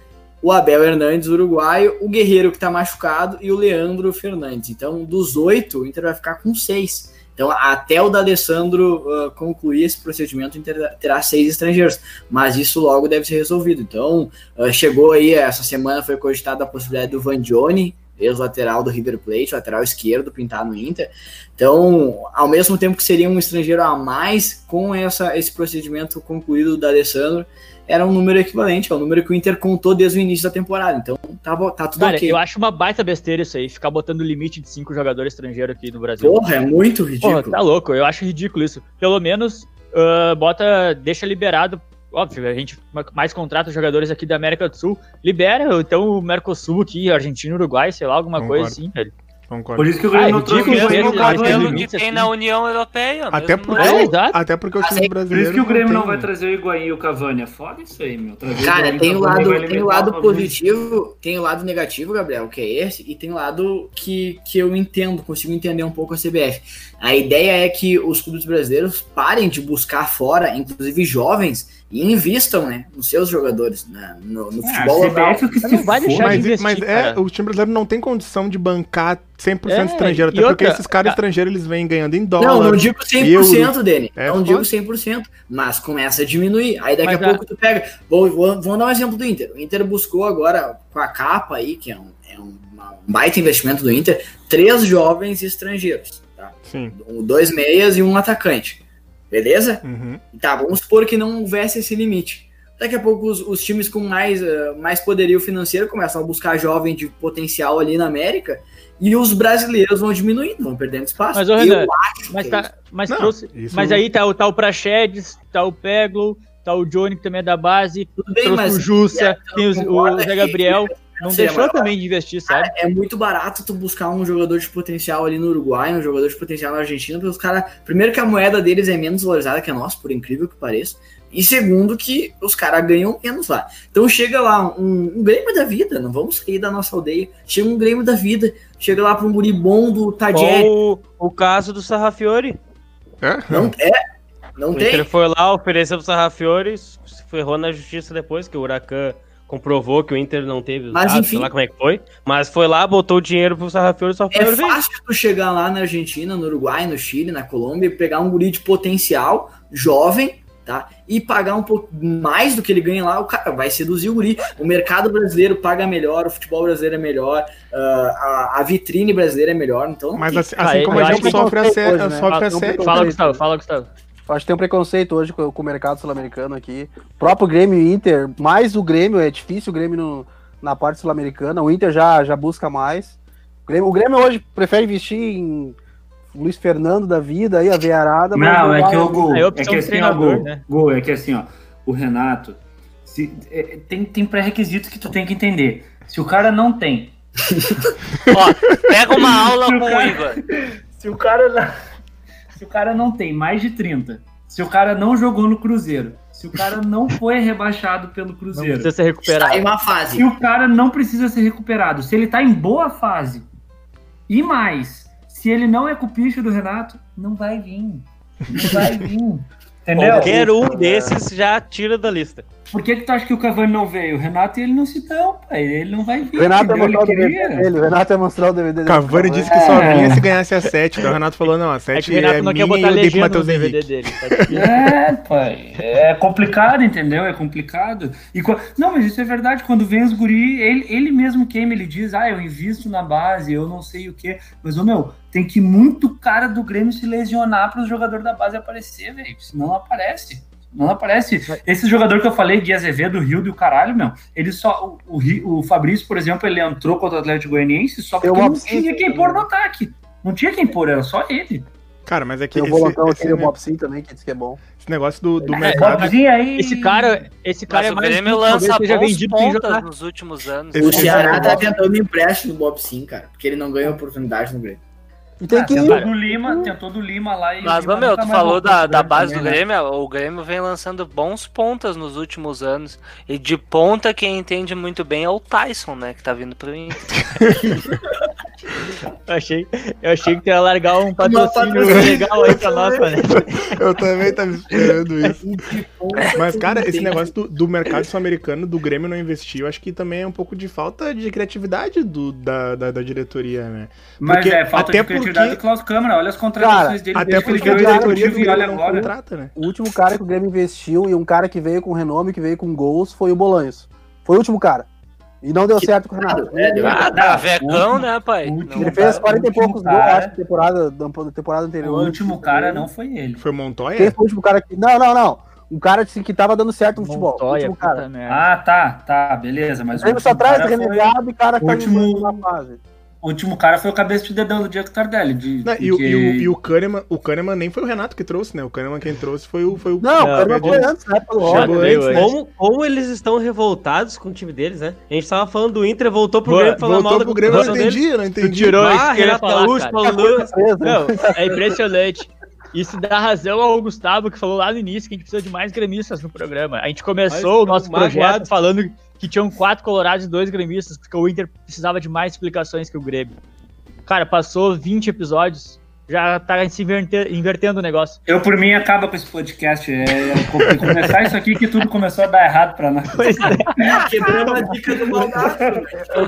o Abel Hernandes, uruguaio, o Guerreiro, que tá machucado, e o Leandro Fernandes. Então, dos oito, o Inter vai ficar com seis. Então, até o D'Alessandro uh, concluir esse procedimento, o Inter terá seis estrangeiros. Mas isso logo deve ser resolvido. Então, uh, chegou aí, essa semana foi cogitada a possibilidade do Van Johnny, ex-lateral do River Plate, lateral esquerdo, pintar no Inter. Então, ao mesmo tempo que seria um estrangeiro a mais, com essa, esse procedimento concluído do Alessandro, era um número equivalente, é o número que o Inter contou desde o início da temporada. Então, tá, tá tudo
Cara,
ok.
eu acho uma baita besteira isso aí, ficar botando limite de cinco jogadores estrangeiros aqui no Brasil.
Porra, é muito
Porra,
ridículo.
tá louco, eu acho ridículo isso. Pelo menos ah, bota, deixa liberado. Óbvio, a gente mais contrata jogadores aqui da América do Sul. Libera, então o Mercosul aqui, Argentina, Uruguai, sei lá, alguma
Concordo.
coisa assim, velho.
Concordo.
Por isso que o
Ah,
Grêmio
é
não trouxe o Cavani.
tem
Pelo que tem
assim.
na União Europeia.
Até
mesmo
porque,
É, exato.
até porque os
Mas
times
aí-
Por isso que o Grêmio não
tem-
vai trazer o Higuaín e o Cavani. É foda isso aí, meu. Trazer
Cara,
e
tem o lado, tem o lado
o
positivo, tem o lado negativo, Gabriel, que é esse, e tem o lado que, que eu entendo, consigo entender um pouco a CBF. A ideia é que os clubes brasileiros parem de buscar fora, inclusive jovens, e invistam, né, nos seus jogadores, né, no, no
É,
futebol local.
Se
não vai
for.
deixar-
Mas,
investir,
mas é, o time brasileiro não tem condição de bancar 100%
É,
estrangeiro, até porque
outra,
esses caras
a-
estrangeiros eles vêm ganhando em dólar.
Não, não digo 100% dele.
É
não digo 100%, mas começa a diminuir. Aí daqui
Mas
a pouco tu pega. Vou, vou, vou dar um exemplo do Inter. O Inter buscou agora, com a capa aí, que é um, é um, um baita investimento do Inter, três jovens estrangeiros. Tá?
Sim.
Dois meias e um atacante. Beleza?
Uhum.
Tá, vamos supor que não houvesse esse limite. Daqui a pouco os, os times com mais, eh, mais poderio financeiro começam a buscar jovem de potencial ali na América e os brasileiros vão diminuindo, vão perdendo espaço.
Mas, ô, Renan,
Eu acho
Mas,
que é
tá, mas,
Não,
trouxe,
isso-
mas aí tá, o- tá o Praxedes, tá o Peglo, tá o Johnny, que também é da base,
Tudo bem,
trouxe
mas
o Jussa,
é,
tem os-
concorda
o Zé
que-
Gabriel. Não
Sim,
deixou
mas-
também de investir, sabe?
é muito barato tu buscar um jogador de potencial ali no Uruguai, um jogador de potencial na Argentina, porque os caras. Primeiro que a moeda deles é menos valorizada que a nossa, por incrível que pareça. E segundo que os caras ganham menos lá. Então chega lá um, um Grêmio da vida, não vamos sair da nossa aldeia. Chega um Grêmio da vida, chega lá para um guri bom do Tadier.
Ou o caso do Sarrafiore.
É?
Não é, não
O
tem.
Inter foi lá, ofereceu pro Sarrafiore, se ferrou na justiça depois, que o Huracan comprovou que o Inter não teve os
Mas,
dados,
enfim.
sei lá como é que foi. Mas foi lá, botou o dinheiro pro Sarrafiore e o
É fácil tu chegar lá na Argentina, no Uruguai, no Chile, na Colômbia, e pegar um guri de potencial, jovem, tá? E pagar um pouco mais do que ele ganha lá, o cara vai seduzir o guri. O mercado brasileiro paga melhor, o futebol brasileiro é melhor, uh, a, a, vitrine brasileira é melhor, então...
Mas assim, assim como a gente sofre assédio, né? sofre assédio.
Fala, Gustavo, fala, Gustavo.
Acho que tem um preconceito hoje com, com o mercado sul-americano aqui. O próprio Grêmio e Inter, mais o Grêmio, é difícil o Grêmio no, na parte sul-americana, o Inter já, já busca mais. O Grêmio, o Grêmio hoje prefere investir em Luiz Fernando da vida, aí a veiarada.
Não, é que o gol. É, que assim, ó, gol, né? gol, é que assim, ó, o Renato. Se, é, tem tem pré-requisitos que tu tem que entender. Se o cara não tem.
ó, pega uma aula com
o
Igor.
Se o cara não, se o cara não tem mais de 30, se o cara não jogou no Cruzeiro, se o cara não foi rebaixado pelo Cruzeiro. Não
precisa ser recuperado.
Está em uma fase.
Se o cara não precisa ser recuperado, se ele tá em boa fase e mais, se ele não é cupicho do Renato, não vai vir. Não vai vir.
Entendeu? Qualquer um desses já tira da lista.
Por que, que tu acha que o Cavani não veio? O Renato e ele não se dão, pai. Ele não vai vir.
Renato é mostrar o DVD dele. O Renato é mostrar o DVD
dele. Cavani disse que só vinha se ganhasse a 7. Então o Renato falou: não, a 7 é,
Renato é não minha quer botar e eu no DVD dele.
Tá é, pai. É complicado, entendeu? É complicado. E, não, mas isso é verdade. Quando vem os guri, ele, ele mesmo queima, ele diz: ah, eu invisto na base, eu não sei o quê. Mas, ô meu, tem que muito cara do Grêmio se lesionar para o jogador da base aparecer, velho. Senão não aparece. Não aparece. Esse jogador que eu falei, de Azevedo, Rio e o caralho, meu, ele só. O, o, o Fabrício, por exemplo, ele entrou contra o Atlético Goianiense só porque não tinha quem pôr no ataque. Não tinha quem pôr, era só ele.
Cara, mas é que.
Eu vou lançar o Bob Sim também, que diz que é bom.
Esse negócio do, do é, mercado.
Aí... Esse cara, esse cara
mas é mais. O Grêmio lança vendido pontas nos últimos anos.
O Ceará tá tentando empréstimo do Bob Sim, cara, porque ele não ganha oportunidade no Grêmio.
E tem ah, que tentou do Lima, tentou do Lima lá e.
Mas, meu, tu falou da, da base do né? Grêmio, né? o Grêmio vem lançando bons pontas nos últimos anos. E de ponta, quem entende muito bem é o Tyson, né? Que tá vindo pro Inter.
eu, achei, eu achei que ia largar um patrocínio legal aí pra nós, né?
Eu também tava esperando isso. Mas, cara, esse negócio do, do mercado sul-americano, do Grêmio não investir, eu acho que também é um pouco de falta de criatividade do, da, da, da diretoria, né?
Porque, Mas é, falta até de criatividade porque... do Klaus Câmara, olha as contratações cara, dele.
Até porque a diretoria do
olha agora. Contrata,
né? O último cara que o Grêmio investiu e um cara que veio com renome, que veio com gols, foi o Bolanhos. Foi o último cara. E não deu que certo com o Renato.
É, deu ah, tá, vecão, né, pai?
Ele fez 40 e poucos gols, acho, na temporada, na temporada anterior.
O último cara não foi ele.
Foi Montoya?
Quem foi o último cara que. Não, não, não. Um cara assim, que tava dando certo no futebol.
Montoya, cara. Ah, tá, tá, beleza. Mas
o Grêmio só traz renegado e cara
que tá último... na fase. O último cara foi o cabeça de dedão do Diego Tardelli. De,
não, e, o, e, o, e o Kahneman, o Kahneman nem foi o Renato que trouxe, né? O Kahneman quem trouxe foi o. Foi o
não, o Kahneman foi antes, né? Pelo
antes, né? como, como eles estão revoltados com o time deles, né? A gente tava falando do Inter, voltou pro Grêmio
falando mal pro Grêmio, eu não entendi, eu não entendi. Tu
tirou ah, Renato Gaúcho, Não, é impressionante. Isso dá razão ao Gustavo, que falou lá no início que a gente precisa de mais gremistas no programa. A gente começou o nosso projeto falando que tinham quatro colorados e dois gremistas, porque o Inter precisava de mais explicações que o Grêmio. Cara, passou 20 episódios, já tá se inverter, invertendo o negócio.
Eu, por mim, acaba com esse podcast. É, é começar isso aqui que tudo começou a dar errado pra nós. Pois é. Quebrando a dica do Baldaço.
O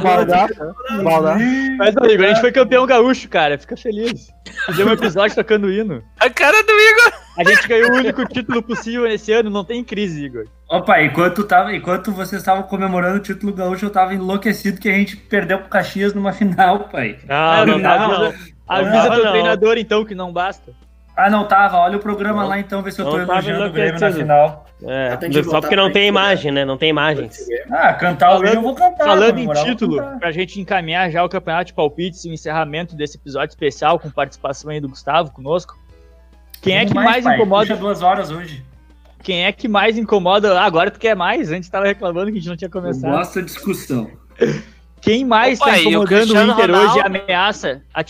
Baldaço. Mas, amigo, a gente foi campeão gaúcho, cara. Fica feliz. Fizemos um episódio tocando hino.
A cara do Igor.
A gente ganhou o único título possível nesse ano, não tem crise, Igor.
Opa, enquanto, tava, enquanto vocês estavam comemorando o título gaúcho, eu tava enlouquecido que a gente perdeu pro Caxias numa final, pai.
Ah, não, não, não, não. Avisa teu treinador, então, que não basta.
Ah, não tava. Olha o programa lá, então, ver se eu tô elogiando o Grêmio na final.
É, só porque não tem imagem, né? Não tem imagens.
Ah, cantar o hino eu vou cantar.
Falando em título, pra gente encaminhar já o campeonato de palpites e o encerramento desse episódio especial com participação aí do Gustavo conosco. Quem é que mais, mais incomoda? Puxa
duas horas hoje.
Quem é que mais incomoda? Ah, agora tu quer mais? Antes tava reclamando que a gente não tinha começado. Eu
gosto da discussão.
Quem mais Opa, tá incomodando o, o Inter Ronaldo... hoje e ameaça a,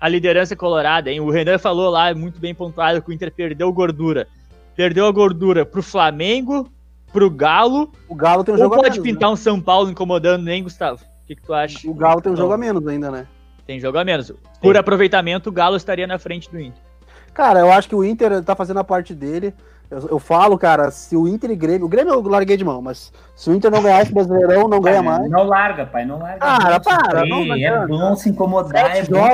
a, liderança colorada, hein? O Renan falou lá, muito bem pontuado, que o Inter perdeu gordura. Perdeu a gordura pro Flamengo, pro Galo.
O Galo tem um
Ou
jogo
pode a menos, pintar né? um São Paulo incomodando, hein, Gustavo? O que, que tu acha?
O Galo tem um jogo a menos ainda, né?
Tem jogo a menos. Por Sim. aproveitamento, o Galo estaria na frente do Inter.
Cara, eu acho que o Inter tá fazendo a parte dele. Eu, eu, falo, cara, se o Inter e Grêmio. O Grêmio eu larguei de mão, mas se o Inter não ganhar esse brasileirão, não ganha mais.
Não larga, pai, não larga.
Cara, para.
Não, não é bom se incomodar, é bom,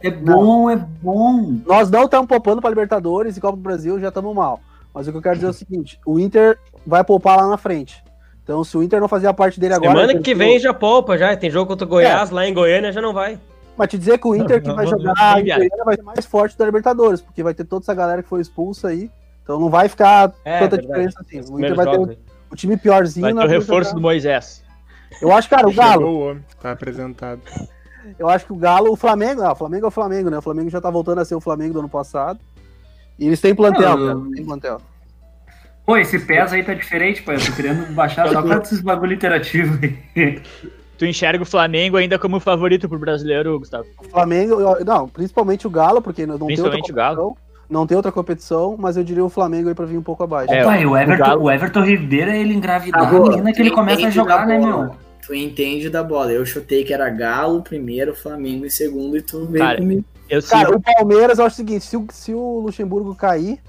é bom, é bom.
Nós não estamos poupando pra Libertadores e Copa do Brasil, já estamos mal. Mas o que eu quero dizer é o seguinte: o Inter vai poupar lá na frente. Então, se o Inter não fazer a parte dele agora.
Semana que vem já poupa, já. Tem jogo contra o Goiás é. lá em Goiânia, já não vai.
Mas te dizer que o Inter que vai jogar em Goiânia vai ser mais forte da Libertadores, porque vai ter toda essa galera que foi expulsa aí. Então não vai ficar é, tanta verdade. diferença assim. O Inter vai ter o, o, time piorzinho.
Vai ter o reforço do Moisés.
Eu acho, cara, o Galo.
Chegou o homem, tá apresentado.
Eu acho que o Galo, o Flamengo, não, o Flamengo é o Flamengo, né? O Flamengo já tá voltando a ser o Flamengo do ano passado. E eles têm plantel, não, cara, tem plantel.
Pô, esse PES aí tá diferente, pô. Eu tô querendo baixar só com esses bagulho interativo aí.
Tu enxerga o Flamengo ainda como favorito pro brasileiro, Gustavo?
O Flamengo, não, principalmente o Galo, porque não tem outra competição. Não tem outra competição, mas eu diria o Flamengo aí pra vir um pouco abaixo.
É, Opa, o, Everton, o, o Everton Ribeiro, ele engravidou a menina que ele começa a jogar, né, meu?
Tu entende da bola. Eu chutei que era Galo primeiro, Flamengo em segundo e tu veio Cara, comigo.
Eu, Cara, o Palmeiras, eu acho o seguinte, se o, se o Luxemburgo cair,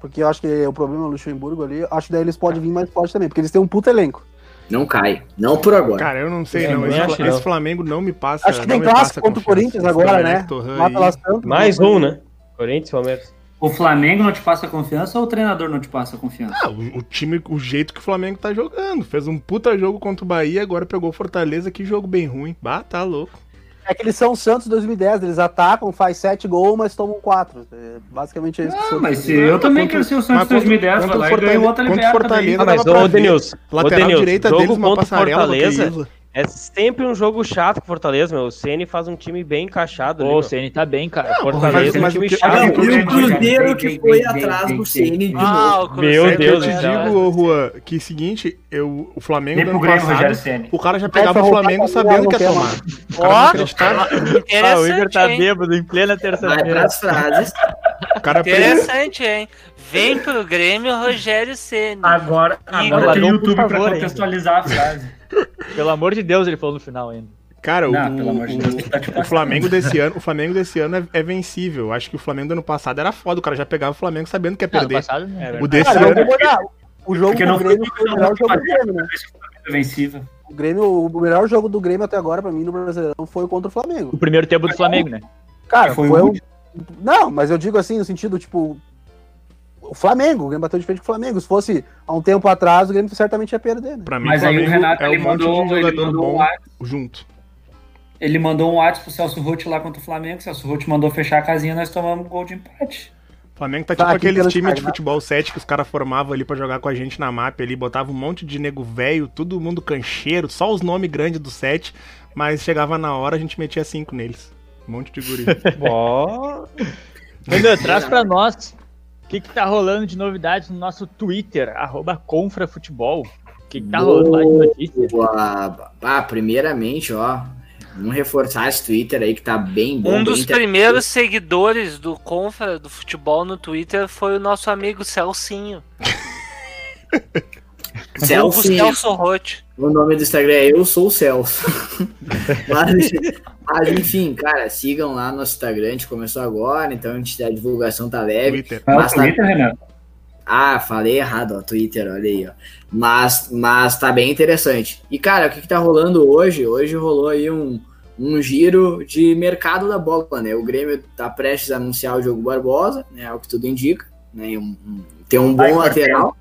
porque eu acho que o problema é o Luxemburgo ali, acho que daí eles podem vir mais forte também, porque eles têm um puto elenco.
Não cai. Não por agora.
Cara, eu não sei, é, não. Esse, esse, Flamengo não me passa.
Acho que tem clássico contra o Corinthians agora, né?
Mais um, né? Corinthians, Palmeiras.
O Flamengo não te passa confiança ou o treinador não te passa confiança?
Ah, o, o, time, o jeito que o Flamengo tá jogando. Fez um puta jogo contra o Bahia, agora pegou o Fortaleza, que jogo bem ruim. Bah, tá louco.
É que eles são Santos 2010, eles atacam, faz sete gols, mas tomam quatro. É, basicamente é isso.
Ah, mas se eu também quero ser o Santos 2010, vai lá e ganhou outra
liberta Fortaleza, ah, mas ô, Denilson, lateral direita deles, uma passarela Fortaleza, é sempre um jogo chato com Fortaleza, meu. O Ceni faz um time bem encaixado.
Pô, o Ceni tá bem, cara.
Não, Fortaleza mas, é um time chato. E o Cruzeiro que foi atrás do Ceni de
ah, novo. Meu Deus, eu te digo, Juan, que seguinte, eu, o Flamengo
do ano passado,
o cara já pegava o Flamengo sabendo que ia tomar.
Ó, ah, o Igor tá bêbado em plena terça-feira. Vai pras
frases.
Interessante, hein? Vem pro Grêmio Rogério Ceni.
Agora, agora tem YouTube pra contextualizar a frase.
Pelo amor de Deus, ele falou no final ainda.
Cara, não, o, de Deus, tá o, Flamengo desse ano, o Flamengo desse ano é, é, vencível. Acho que o Flamengo do ano passado era foda, o cara já pegava o Flamengo sabendo que ia perder. Não, passado,
o desse cara, ano. O jogo Porque do Grêmio foi o melhor jogo do Grêmio, né?
Vencível.
O Grêmio, o melhor jogo do Grêmio até agora, pra mim, no Brasileirão, foi contra o Flamengo.
O primeiro tempo do Flamengo, né?
Cara, foi, foi um... Não, mas eu digo assim, no sentido, tipo, o Flamengo, o Grêmio bateu de frente com o Flamengo. Se fosse há um tempo atrás, o Grêmio certamente ia perder, né?
Pra mim, Mas aí o Renato é um mandou, de jogador bom um junto.
Ele mandou um WhatsApp pro Celso Roth lá contra o Flamengo. O Celso Roth mandou fechar a casinha, nós tomamos um gol de empate.
O Flamengo tá, tá tipo aqueles times de futebol 7 que os caras formavam ali para jogar com a gente na map ali, botava um monte de nego velho, todo mundo cancheiro, só os nomes grandes do 7, mas chegava na hora a gente metia 5 neles. Um monte de guri.
Ó. Entendeu? Traz pra nós o que, que tá rolando de novidades no nosso Twitter, arroba Confrafutebol? O que, que tá rolando lá de notícia?
Ah, primeiramente, ó, Vamos reforçar esse Twitter aí que tá bem bom.
Um dos primeiros seguidores do Confra do futebol no Twitter foi o nosso amigo Celcinho.
Celcinho. Celso Roth. O nome do Instagram é Eu Sou o Celso. mas, mas, enfim, cara, sigam lá no nosso Instagram. A gente começou agora, então a, gente, a divulgação tá leve. Twitter. Mas tá... Twitter, Renato? Ah, falei errado, ó, Twitter, olha aí, ó. Mas, mas tá bem interessante. E, cara, o que, que tá rolando hoje? Hoje rolou aí um, um giro de mercado da bola, né? O Grêmio tá prestes a anunciar o jogo Barbosa, né? É o que tudo indica, né? Um, um, tem um bom Vai, lateral.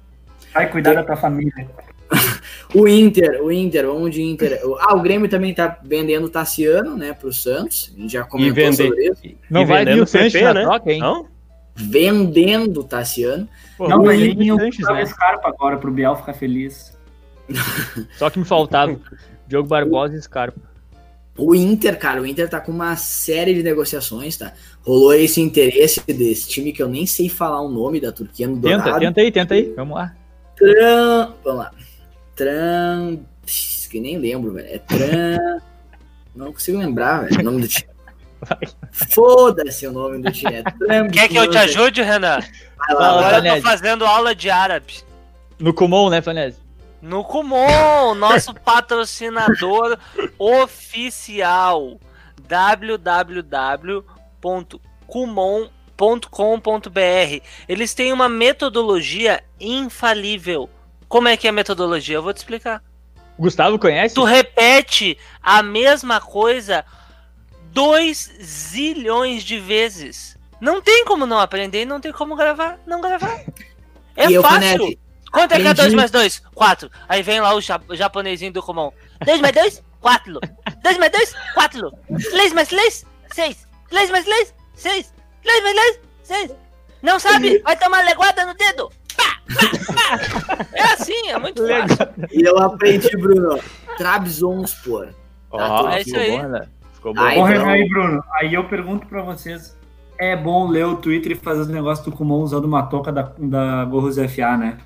Vai cuidar tem... da tua família.
o Inter, o Inter, vamos de Inter. Ah, o Grêmio também tá vendendo Tassiano, né, pro Santos. A gente já comentou vende... sobre isso.
Não e vai vir o Santos na né? troca, hein?
Não? Vendendo Tassiano.
Pô, não, mas ele o Sanches, né? Scarpa agora pro Biel ficar feliz.
Só que me faltava. Diogo Barbosa e Scarpa.
O Inter, cara, o Inter tá com uma série de negociações, tá? Rolou esse interesse desse time que eu nem sei falar o nome da Turquia no
Tenta, Dourado. tenta aí, tenta aí. Vamos lá.
Tran... Vamos lá. Tran... Que nem lembro, velho. É Tran... Não consigo lembrar, velho, o nome do time. Foda-se o nome do time. É
Quer que eu te ajude, Renan? Vai lá, Agora eu tô fazendo aula de árabe.
No Kumon, né, Fanese?
No Kumon, nosso patrocinador oficial www.kumon.com.br. Eles têm uma metodologia infalível. Como é que é a metodologia? Eu vou te explicar.
Gustavo conhece?
Tu repete a mesma coisa 2 zilhões de vezes. Não tem como não aprender, não tem como gravar, não gravar. É
E eu,
fácil.
Fenete,
Quanto é que é
aprendi-
2 mais 2? 4. Aí vem lá o japonesinho do comum. 2 mais 2? 4. 2 mais 2? 4. 3 mais 3? 6. 3 mais 3? 6. 3 mais 3? 6. Não sabe? Vai tomar leguada no dedo. Pá, pá, pá. É assim, é muito fácil.
E eu aprendi, Bruno. Trabzonspor.
Ó,
É isso
ficou
aí.
bom, né? Ficou bom.
Ai,
Ô,
então-
Renan e Bruno, aí eu pergunto pra vocês: é bom ler o Twitter e fazer os negócios do Kumon usando uma touca da, da Gorros FA, né?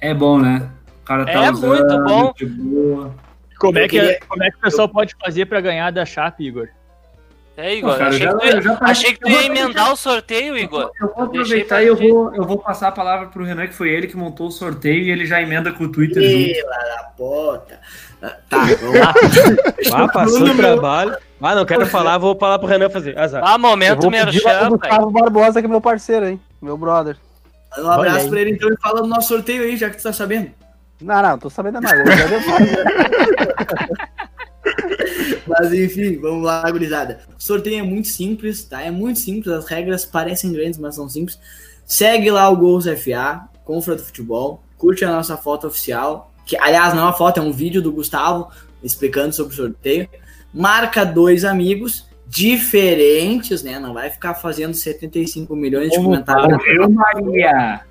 É bom, né? O cara tá
É
usando,
muito bom.
Como, é que,
queria-
como é que o pessoal pode fazer pra ganhar da Chape, Igor?
É, Igor.
Cara,
achei,
já-
que tu
já-
achei que tu ia emendar o sorteio, Igor.
Eu vou aproveitar e eu vou, eu vou passar a palavra pro Renan, que foi ele que montou o sorteio e ele já emenda com o Twitter junto.
Pela da puta. Tá, vamos lá.
Ah, passou o trabalho. Ah, não quero falar, vou falar pro Renan fazer. Azar.
Ah,
Eu
momento merchan.
Gustavo Barbosa, que é meu parceiro, hein? Meu brother.
Um abraço
aí.
pra ele então e fala do nosso sorteio aí, já que tu tá sabendo.
Não, não, tô sabendo nada. Eu já
Mas enfim, vamos lá, gurizada. O sorteio é muito simples, tá? É muito simples, as regras parecem grandes, mas são simples. Segue lá o Gols FA, Confronto Futebol, curte a nossa foto oficial, que aliás não é uma foto, é um vídeo do Gustavo explicando sobre o sorteio. Marca dois amigos diferentes, né? Não vai ficar fazendo 75 milhões de comentários.
Ouviu, Maria?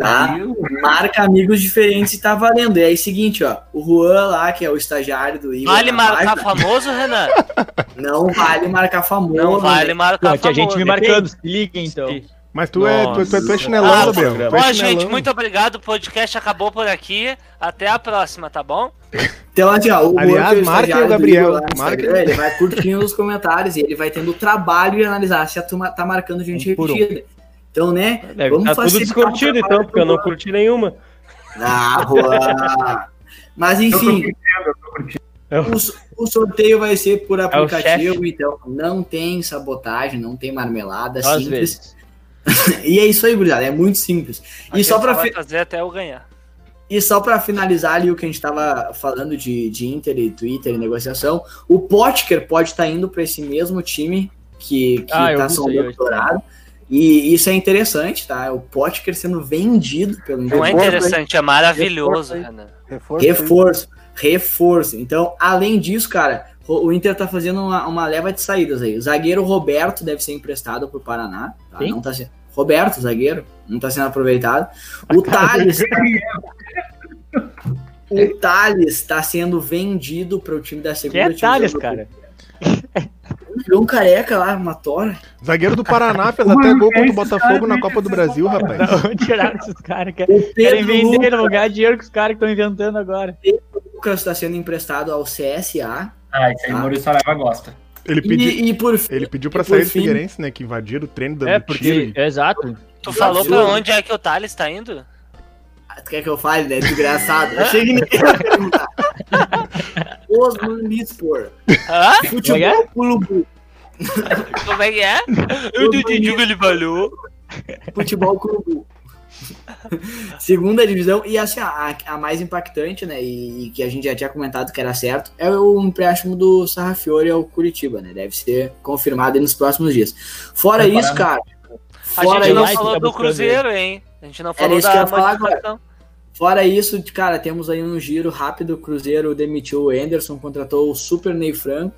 Tá. Marca amigos diferentes e tá valendo. E aí, seguinte, ó. O Juan lá, que é o estagiário do Igor.
Vale
na
marcar
página,
famoso, Renan?
Não vale marcar famoso.
Não vale marcar
Pô, tinha gente
famoso.
me marcando, se liga então.
Mas tu é, tu, tu, tu é chinelão,
Ah,
Gabriel.
programa.
Tu é
Ó, gente, muito obrigado. O podcast acabou por aqui. Até a próxima, tá bom?
Então, assim, ó, o
Aliás,
é estagiário
o Gabriel,
lá. Instagram, Ele vai curtindo os comentários e ele vai tendo o trabalho de analisar se a turma tá marcando gente
Um por um.
Então, né?
Deve
vamos
estar tudo descurtido, então, porque eu não curti nenhuma.
Ah, Juan. Mas,
Eu tô
enfim,
curtindo, eu tô curtindo.
o, o sorteio vai ser por
É
aplicativo, então não tem sabotagem, não tem marmelada,
Às
simples.
vezes.
E é isso aí, gurizada, é muito simples. E só
vai
fi-
fazer até eu ganhar.
E só pra finalizar ali o que a gente tava falando de, de Inter e Twitter e negociação, o Potker pode estar indo pra esse mesmo time que, que
Ah,
tá sondando dourado. E isso é interessante, tá? O Potker sendo vendido pelo
Não é
Inter.
interessante, é maravilhoso. Renan.
Reforço.
Reforço, reforço. Então, além disso, cara, o Inter tá fazendo uma, uma leva de saídas aí. O zagueiro Roberto deve ser emprestado pro Paraná. Tá? Não tá sendo. Roberto, zagueiro, não tá sendo aproveitado. O Thales. o Thales tá sendo vendido para o time da
Quem
segunda
é
divisão
Thales, cara?
Virou um careca lá, uma tora.
Zagueiro do Paraná fez até gol contra o Botafogo na Copa do Brasil, rapaz.
Onde tiraram esses caras? que
O
Querem vender,
Lucas,
não ganhar dinheiro com os caras que estão inventando agora.
Lucas tá sendo emprestado ao CSA.
Ah, isso aí o
Ah.
Maurício Saraiva gosta.
Ele pediu,
E, e por fim,
ele pediu pra sair do Figueirense, né? Que invadiram o treino do
É, porque.
time.
Exato.
Tu falou pra onde é que o Thales tá indo?
Tu quer que eu fale, né? Desgraçado. Eu achei que ninguém ia perguntar. Osman Lispor.
Hã?
Futebol Clube.
Como é que é? Eu não entendi o que ele falou.
Futebol Clube. Segunda divisão. E assim, a, a mais impactante, né? E, e que a gente já tinha comentado que era certo, é o empréstimo do Sarrafiore ao Curitiba, né? Deve ser confirmado aí nos próximos dias. Fora isso, cara.
A
Fora
gente não
isso,
falou
tá
do Cruzeiro, hein? A gente não
Era
falou
isso que eu
da
ia falar agora. Fora isso, cara, temos aí um giro rápido. O Cruzeiro demitiu o Anderson, contratou o Super Ney Franco.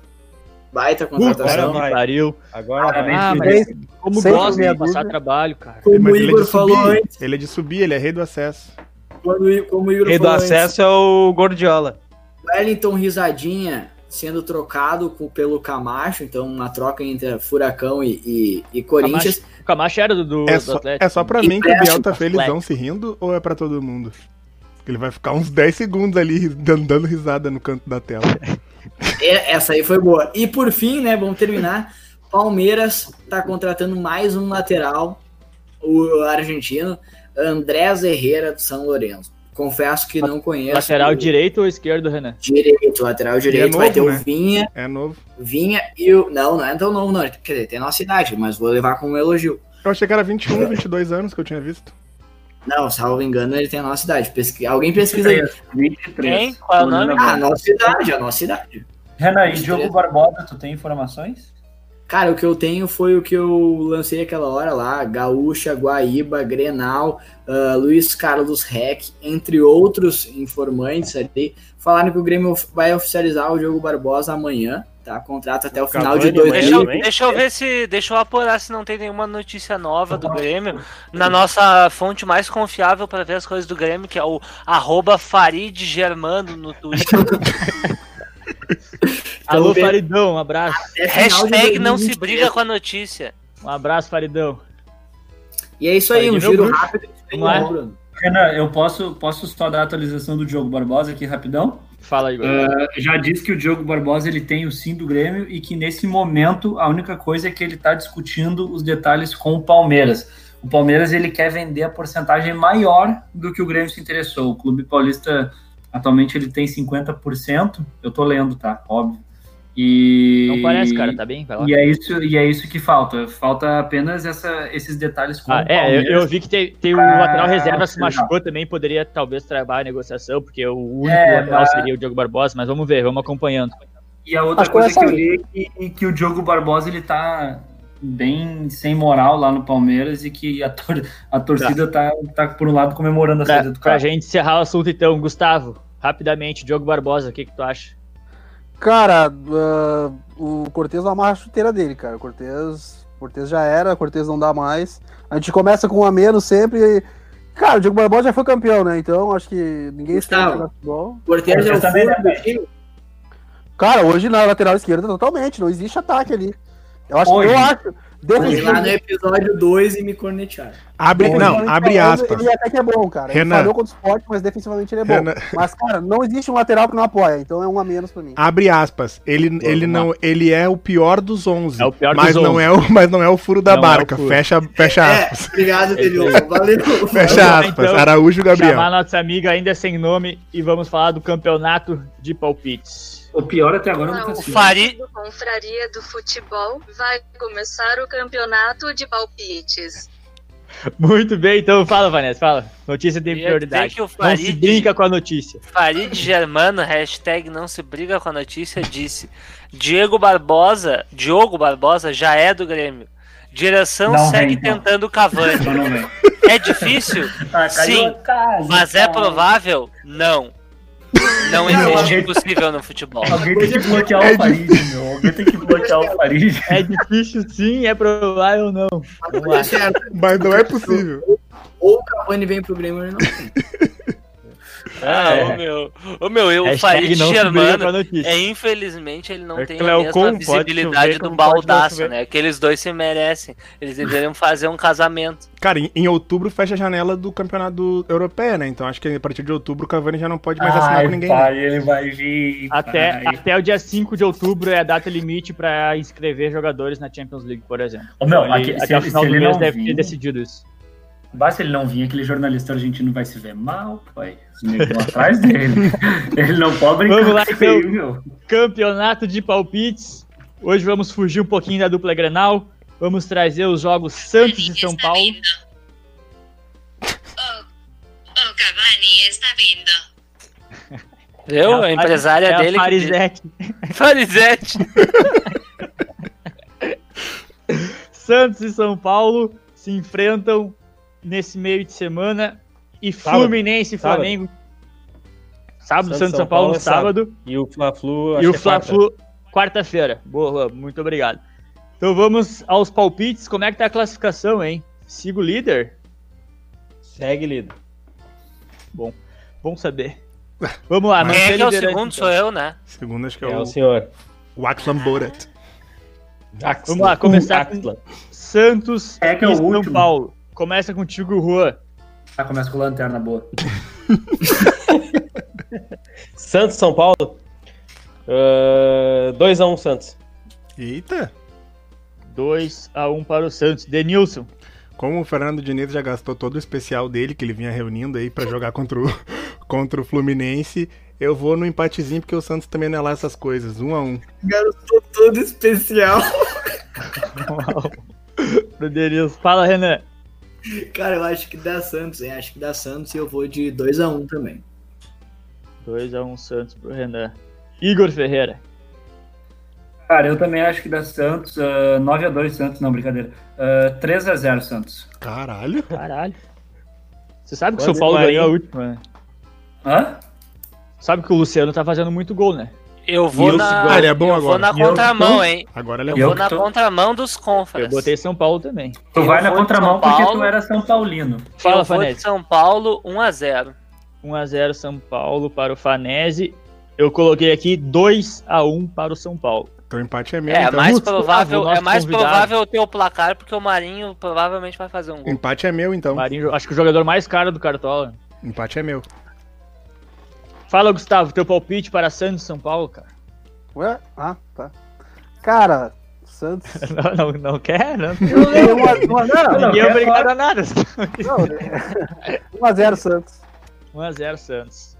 Baita contratação.
Agora.
Pariu.
Agora
Parabéns,
Ah, mas como gosta de passar trabalho, cara.
Como
Mas
o
ele é
Igor
de
falou
subir.
antes.
Ele é de subir, ele é rei do acesso.
Quando, como o Igor
Rei do
falou antes,
acesso é o Gordiola.
Wellington Risadinha sendo trocado com- pelo Camacho, então uma troca entre Furacão e, e, e Corinthians.
O Camacho era do, do,
É
do
só,
Atlético.
é só pra mim que o Biel tá felizão se rindo ou é pra todo mundo? Ele vai ficar uns 10 segundos ali dando, dando risada no canto da tela.
É, essa aí foi boa. E por fim, né, vamos terminar. Palmeiras tá contratando mais um lateral, o argentino, Andrés Herrera do São Lourenço. Confesso que não conheço.
Lateral
o
direito ou esquerdo, Renan?
Direito, lateral direito. vai
novo,
ter o
né?
Vinha,
É novo.
Vinha e o. Não, não é tão novo, não. Quer dizer, tem nossa idade, mas vou levar como elogio.
Eu achei que era 21, 22 anos que eu tinha visto.
Não, salvo engano, ele tem a nossa idade. Pesqui... Alguém pesquisa aí.
23.
Quem? Qual é o nome?
Ah, a nossa idade, a nossa idade.
Renan, e Diogo Barbosa, tu tem informações?
Cara, o que eu tenho foi o que eu lancei aquela hora lá: Gaúcha, Guaíba, Grenal, uh, Luiz Carlos Reck, entre outros informantes ali. Falaram que o Grêmio vai oficializar o Diogo Barbosa amanhã, tá? Contrato até o final de
Deixa,
2020.
eu- deixa eu ver se. Deixa eu apurar se não tem nenhuma notícia nova do Grêmio. Na nossa fonte mais confiável para ver as coisas do Grêmio, que é o arroba Farid Germano no Twitter.
Alô,
ver.
Faridão, um abraço.
Hashtag não se
2023.
briga com a notícia.
Um abraço, Faridão.
E é isso aí,
Aí,
um giro
bruxo.
rápido.
Vamos lá.
Bruno.
Renan, eu posso, posso só dar a atualização do Diogo Barbosa aqui rapidão?
Fala, Igor.
Uh, já disse que o Diogo Barbosa ele tem o sim do Grêmio e que nesse momento a única coisa é que ele está discutindo os detalhes com o Palmeiras. O Palmeiras ele quer vender a porcentagem maior do que o Grêmio se interessou. O Clube Paulista atualmente ele tem 50%. Eu tô lendo, tá? Óbvio. E
Não parece, cara, tá bem? Vai lá.
E é isso, e é isso que falta. Falta apenas essa, esses detalhes com
Ah,
o
é, eu, eu vi que tem, tem o
Ah,
lateral reserva se machucou também, poderia talvez travar a negociação, porque o único
É,
lateral
mas-
seria o Diogo Barbosa, mas vamos ver, vamos acompanhando.
E a outra
Acho que
coisa que eu li é que, que o Diogo Barbosa ele tá bem sem moral lá no Palmeiras e que a, tor- a torcida tá. Tá, por um lado comemorando a
Pra,
saída do
pra
cara.
gente encerrar o assunto então, Gustavo, rapidamente, Diogo Barbosa, o que, que tu acha?
Cara, ah, o Cortez não amarra a chuteira dele, cara. O Cortez, Cortez já era, o Cortez não dá mais. A gente começa com um a menos sempre. e- Cara, o Diego Barbosa já foi campeão, né? Então acho que ninguém
Gustavo.
jogar futebol.
Cortez é o
também, né.
Cara, hoje na lateral esquerda totalmente, não existe ataque ali. Eu acho,
Hoje.
eu acho.
Fui lá no
Defensivamente,
episódio 2 e me cornetearam.
Abre, não,
defensivamente
abre aspas.
Ele até que é bom, cara. Ele
Renan.
falhou contra o esporte, mas defensivamente ele é bom.
Renan.
Mas, cara, não existe um lateral que não apoia, então é um a menos pra mim.
Abre aspas. Ele, ele, não, ele é o pior dos 11.
É o pior
mas
dos
não
11.
É o, mas não é o furo da
Não é
barca.
furo.
fecha, fecha
É,
aspas.
obrigado, Denilson. Valeu.
Fecha
lá,
aspas.
então,
Araújo Gabriel.
Chamar nossa amiga ainda sem nome e vamos falar do campeonato de palpites.
O pior até agora
Olá,
não tá
o.
Fari-
Confraria do Futebol vai começar o campeonato de palpites.
Muito bem, então fala, Vanessa, fala. Notícia tem prioridade.
dizer que o
Não se brinca com a notícia.
Farid Germano, hashtag não se briga com a notícia, disse Diego Barbosa, Diogo Barbosa já é do Grêmio. Direção
Não
segue
vem, então.
tentando o Cavani.
Não.
É difícil?
Ah,
Sim.
casa,
Mas é provável? Não. Não existe impossível no futebol.
Alguém tem que bloquear
É
o Farid, meu. Alguém tem que bloquear o Farid.
É difícil sim, é provável não. Vamos lá.
Certo.
Mas não é possível.
Ou o Cavani vem pro Grêmio não.
Ah,
É.
ô meu, ô meu, eu, o Farid Germano, é, infelizmente ele não
É
tem a mesma visibilidade
chover,
do baldaço, né? Aqueles dois se merecem. Eles deveriam fazer um casamento.
Cara, em, em outubro fecha a janela do campeonato europeu, né? Então acho que a partir de outubro o Cavani já não pode mais assinar com ninguém. né?
pai, ele vai vir.
Até,
pai.
até o dia 5 de outubro é a data limite para inscrever jogadores na Champions League, por exemplo.
Ô, meu,
Então, ele-
aqui- se
até o
ele-
final
se
do
ele
mês deve
vir-
ter decidido isso.
Basta ele não vir, aquele jornalista argentino vai se ver mal, pai. Os negros atrás dele. Ele não pode brincar
Vamos lá,
com
então. Campeonato de palpites. Hoje vamos fugir um pouquinho da dupla Grenal. Vamos trazer os jogos Santos e São Paulo.
O Cavani está vindo.
Viu?
É
a empresária
é
dele.
A
que-
Farizete.
Farizete.
Santos e São Paulo se enfrentam nesse meio de semana. E
Sábado.
Fluminense e
Sábado.
Flamengo. Sábado, Santos e São Paulo, no
é
sábado.
E o Fla-Flu,
E o
é.
Fla-Flu, quarta-feira. Boa, muito obrigado. Então vamos aos palpites. Como é que tá a classificação, hein? Sigo o líder?
Segue líder.
Bom, bom saber. Vamos lá,
Mas
Quem é que é o segundo?
então.
Sou eu, né?
Segundo acho que é,
É
o,
o senhor.
o Axlan Borat.
Vamos lá, começar com. Santos
É que é o
e São
último.
Paulo. Começa contigo, Juan.
Ah, começa com lanterna boa.
Santos, São Paulo. 2x1 Santos.
Eita!
2x1 para o Santos. Denilson.
Como o Fernando Diniz já gastou todo o especial dele que ele vinha reunindo aí pra jogar contra o, contra o Fluminense, eu vou no empatezinho porque o Santos também não é lá essas coisas. Um a um.
Garoto todo especial.
Pro Denilson. Fala, Renan.
Cara, eu acho que dá Santos, hein? Acho que dá Santos e eu vou de 2x1 também.
2x1 Santos pro Renan. Igor Ferreira.
Cara, eu também acho que dá Santos. Uh, 9x2 Santos, não, brincadeira. Uh, 3x0 Santos.
Caralho.
Caralho. Você sabe que o São Paulo ganhou a última, né?
Hã?
Sabe que o Luciano tá fazendo muito gol, né?
Eu vou na,
Ah, ele é bom
eu
agora.
vou na
eu
contramão, hein?
Agora ele é
Eu
eu
vou na
tô-
contramão dos confras.
Eu botei São Paulo também.
Tu
Eu
vai na contramão porque tu era São Paulino.
Fala,
eu vou de
Fanese.
São Paulo 1x0.
1x0 São Paulo para o Fanese. Eu coloquei aqui 2x1 para o São Paulo.
Então o empate é meu.
É,
então.
mais provável, é mais
convidado.
provável ter o placar porque o Marinho provavelmente vai fazer um gol.
Empate é meu, então.
Marinho, acho que o jogador mais caro do Cartola.
Empate é meu.
Fala, Gustavo, teu palpite para Santos e São Paulo, cara.
Ué? Ah, tá. Cara, Santos.
Não, não, não quer? Não,
Uma- uma- não,
ninguém é obrigado a nada.
não, é- 1x0 Santos.
1x0 Santos.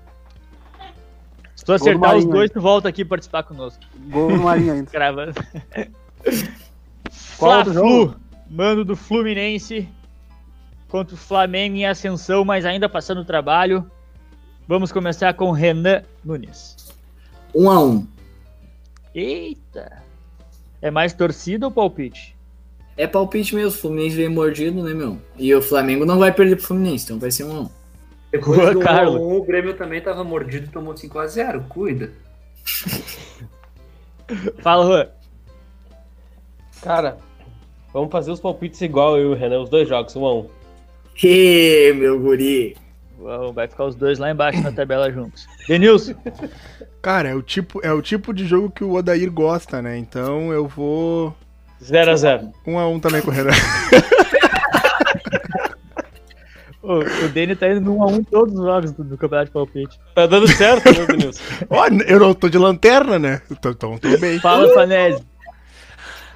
Se tu acertar os dois, tu volta aqui participar conosco.
Gol no Marinho ainda.
Gravando.
Qual
Fla-Flu,
jogo?
mando do Fluminense contra o Flamengo em ascensão, mas ainda passando o trabalho. Vamos começar com Renan Nunes.
1x1.
Eita! É mais torcida ou palpite?
É palpite mesmo, o Fluminense veio mordido, né, meu? E o Flamengo não vai perder pro Fluminense, então vai ser 1x1.
Depois
Boa,
do
Carlos.
1 o Grêmio também tava mordido e tomou 5x0. Cuida.
Fala, Juan.
Cara, vamos fazer os palpites igual eu e o Renan, os dois jogos, um a um.
Ê, meu guri.
Vai ficar os dois lá embaixo na tabela juntos. Denilson,
Cara, é o, tipo, é o tipo de jogo que o Odair gosta, né? Então eu vou
0x0.
um a um também com o Renan.
o, o Deni tá indo no 1x1 em todos os jogos do, do Campeonato de Palpite.
Tá dando certo, né, Denilson?
Ó, eu não tô de lanterna, né? Então, então tô bem.
Fala, Fanese.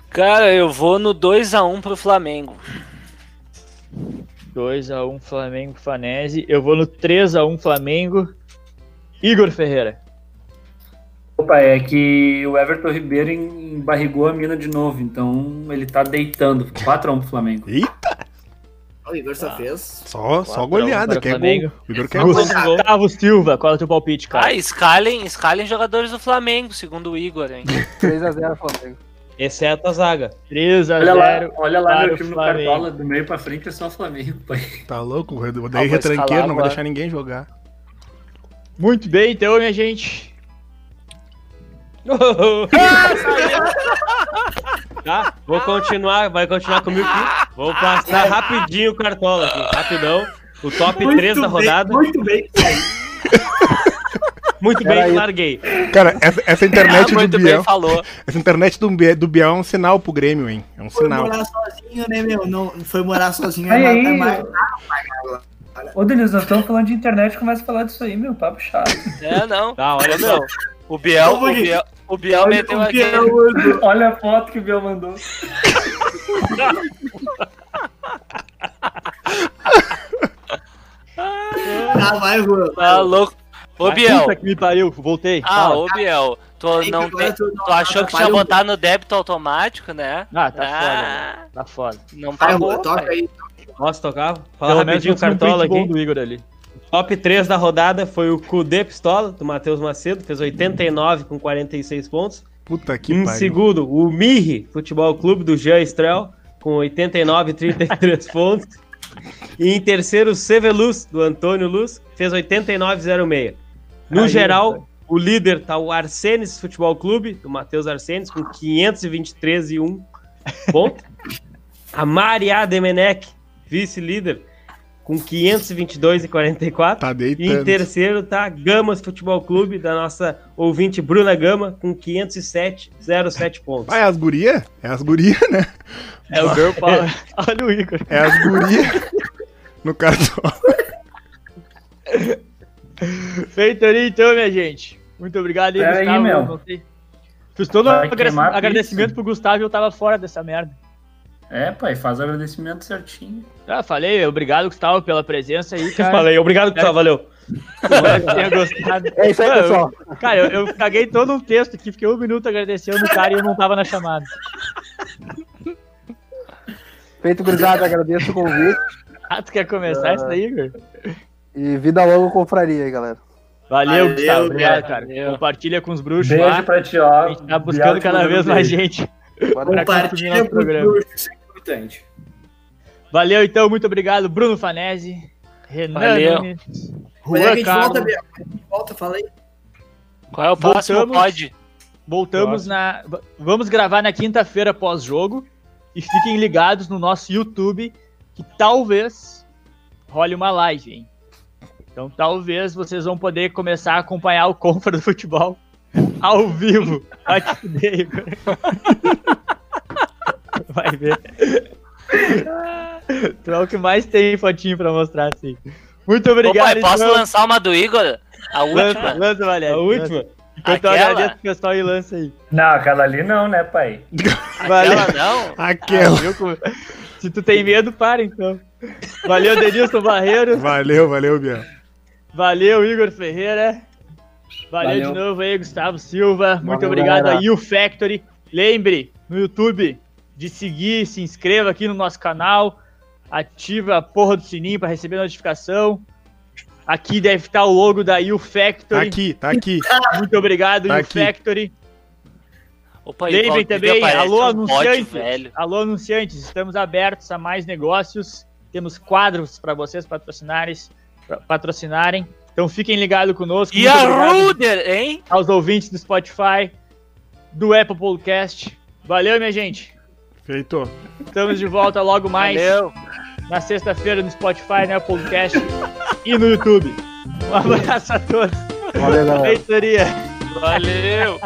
Cara, eu vou no 2x1 pro Flamengo.
2x1 Flamengo, Fanese. Eu vou no 3x1 Flamengo. Igor Ferreira.
Opa, é que o Everton Ribeiro embarrigou a mina de novo, então ele tá deitando. 4x1 pro Flamengo.
Eita,
O Igor só fez.
só, só goleada,
para o
que é
Flamengo.
gol. O Igor quer gol.
Gustavo Silva, qual é o teu palpite, cara?
Ah, escalem, escalem jogadores do Flamengo, segundo o Igor, hein?
3x0 Flamengo.
Exceto a zaga.
3x0.
Olha lá, olha lá meu
o
time no. Cartola, do meio pra frente é só Flamengo, pai.
Tá louco? Odair
Ah, vou
retranqueiro,
escalar
não vai
agora.
deixar ninguém jogar.
Muito bem, então, minha gente.
Tá? Vou continuar, vai continuar comigo aqui. Vou passar rapidinho o cartola aqui, rapidão. O top 3 da rodada.
Muito bem.
Muito bem,
Peraí.
larguei.
Cara, essa, essa internet do
Ah, Muito bem,
Biel.
falou.
Essa internet do, do Biel é um sinal pro Grêmio, hein? É um
Foi
sinal.
morar sozinho, né, meu? Não, foi morar sozinho.
Aí,
é
aí,
mais- é mais-
Ô, Denilson, nós estamos falando de internet, começa a falar disso aí, meu, papo chato.
É, não.
Tá, olha
Olha, meu. O Biel, o. Biel, o Biel meteu
o
aqui.
Biel. Olha a foto que o Biel mandou.
Ah, vai, Juan.
Tá louco. Ô, Biel.
Puta que me pariu, voltei.
Ah,
Fala.
ô, Biel. Tu, não tem,
tu não
tu achou que tinha botar no débito automático, né?
Ah, tá
Ah,
foda, né? Tá foda.
Não
Vai,
pagou,
toca aí.
Posso tocar? Fala
Pelo menos
rapidinho o cartola aqui.
do Igor ali.
Top 3 da rodada foi o Cudê Pistola, do Matheus Macedo, fez 89 com 46 pontos.
Puta que
em
pariu.
segundo, o Mirri, Futebol Clube do Jean Estrel, com 89 e 33 pontos. E em terceiro, o Seveluz, do Antônio Luz, fez 89,06. No
Aí,
geral, o líder tá o Arsenis Futebol Clube, do Matheus Arsenis, com 523 e 1 ponto. A Maria Demenec, vice-líder, com 522 e 44.
Tá
E em
deitando.
terceiro tá Gamas Futebol Clube, da nossa ouvinte Bruna Gama, com 507,07 pontos.
Ah, é as guria? É as guria, né?
É o Girl Power. Olha o Igor.
É as guria no cartão.
Feito ali, então, minha gente. Muito obrigado aí,
Pera aí,
Gustavo.
meu.
Não sei. Fiz todo um
Vai a
agradecimento
pizza.
pro Gustavo e eu tava fora dessa merda.
É, pai, faz o agradecimento certinho.
Ah, falei, obrigado, Gustavo, pela presença aí, cara.
Falei, obrigado, Gustavo, valeu.
É isso aí, pessoal.
eu- cara, eu, eu caguei todo um texto aqui, fiquei um minuto agradecendo o cara e eu não tava na chamada.
Feito gurizada, agradeço o convite.
Ah, tu quer começar isso daí, Igor?
E vida longa confraria aí, galera.
Valeu,
Valeu,
Gustavo. Obrigado, cara.
valeu.
Compartilha com os bruxos
Beijo
lá.
pra ti, ó.
A gente tá buscando cada vez mais gente.
Compartilha
consumir nosso
pro
programa.
bruxo, isso é importante.
Valeu, então. Muito obrigado, Bruno Fanese, Renan
Valeu.
Nunes,
Quando é que a
Juan
gente
Carlos.
volta, Biel? É a gente volta, fala aí.
Qual é o próximo
Voltamos.
pod?
Voltamos na. Vamos gravar na quinta-feira pós-jogo. E fiquem ligados no nosso YouTube, que talvez role uma live, hein? Então talvez vocês vão poder começar a acompanhar o Compra do Futebol ao vivo. Vai ver. Tu é o que mais tem fotinho pra mostrar, assim. Muito obrigado,
pai, posso
então.
lançar uma do Igor? A
Lança,
última?
lança, Valério.
A última?
Enquanto eu
Aquela?
agradeço o pessoal e lança aí.
Não, aquela ali não, né, pai?
Valeu.
Aquela não?
Aquela.
Como- Se tu tem medo, para então. Valeu, Denilson Barreiro.
Valeu, valeu, Biel.
Valeu, Igor Ferreira. Valeu,
Valeu.
de novo aí, Gustavo Silva. Muito
Valeu,
obrigado
galera.
aí, o Factory. Lembre no YouTube de seguir, se inscreva aqui no nosso canal. Ativa a porra do sininho para receber notificação. Aqui deve estar o logo da U
Tá
Factory.
aqui, tá aqui.
Muito obrigado,
Tá
U. Factory.
Opa,
Lembrem também, alô,
um
anunciantes.
velho.
Alô, anunciantes, estamos abertos a mais negócios. Temos quadros para vocês patrocinarem, pra- patrocinarem. Então fiquem ligados conosco.
E
Muito
a Ruder, hein?
aos ouvintes do Spotify, do Apple Podcast. Valeu, minha gente.
Feito.
Estamos de volta logo mais
Valeu.
na sexta-feira no Spotify, no Apple Podcast e no YouTube. Um abraço a todos.
Valeu, galera.
Feitoria.
Valeu.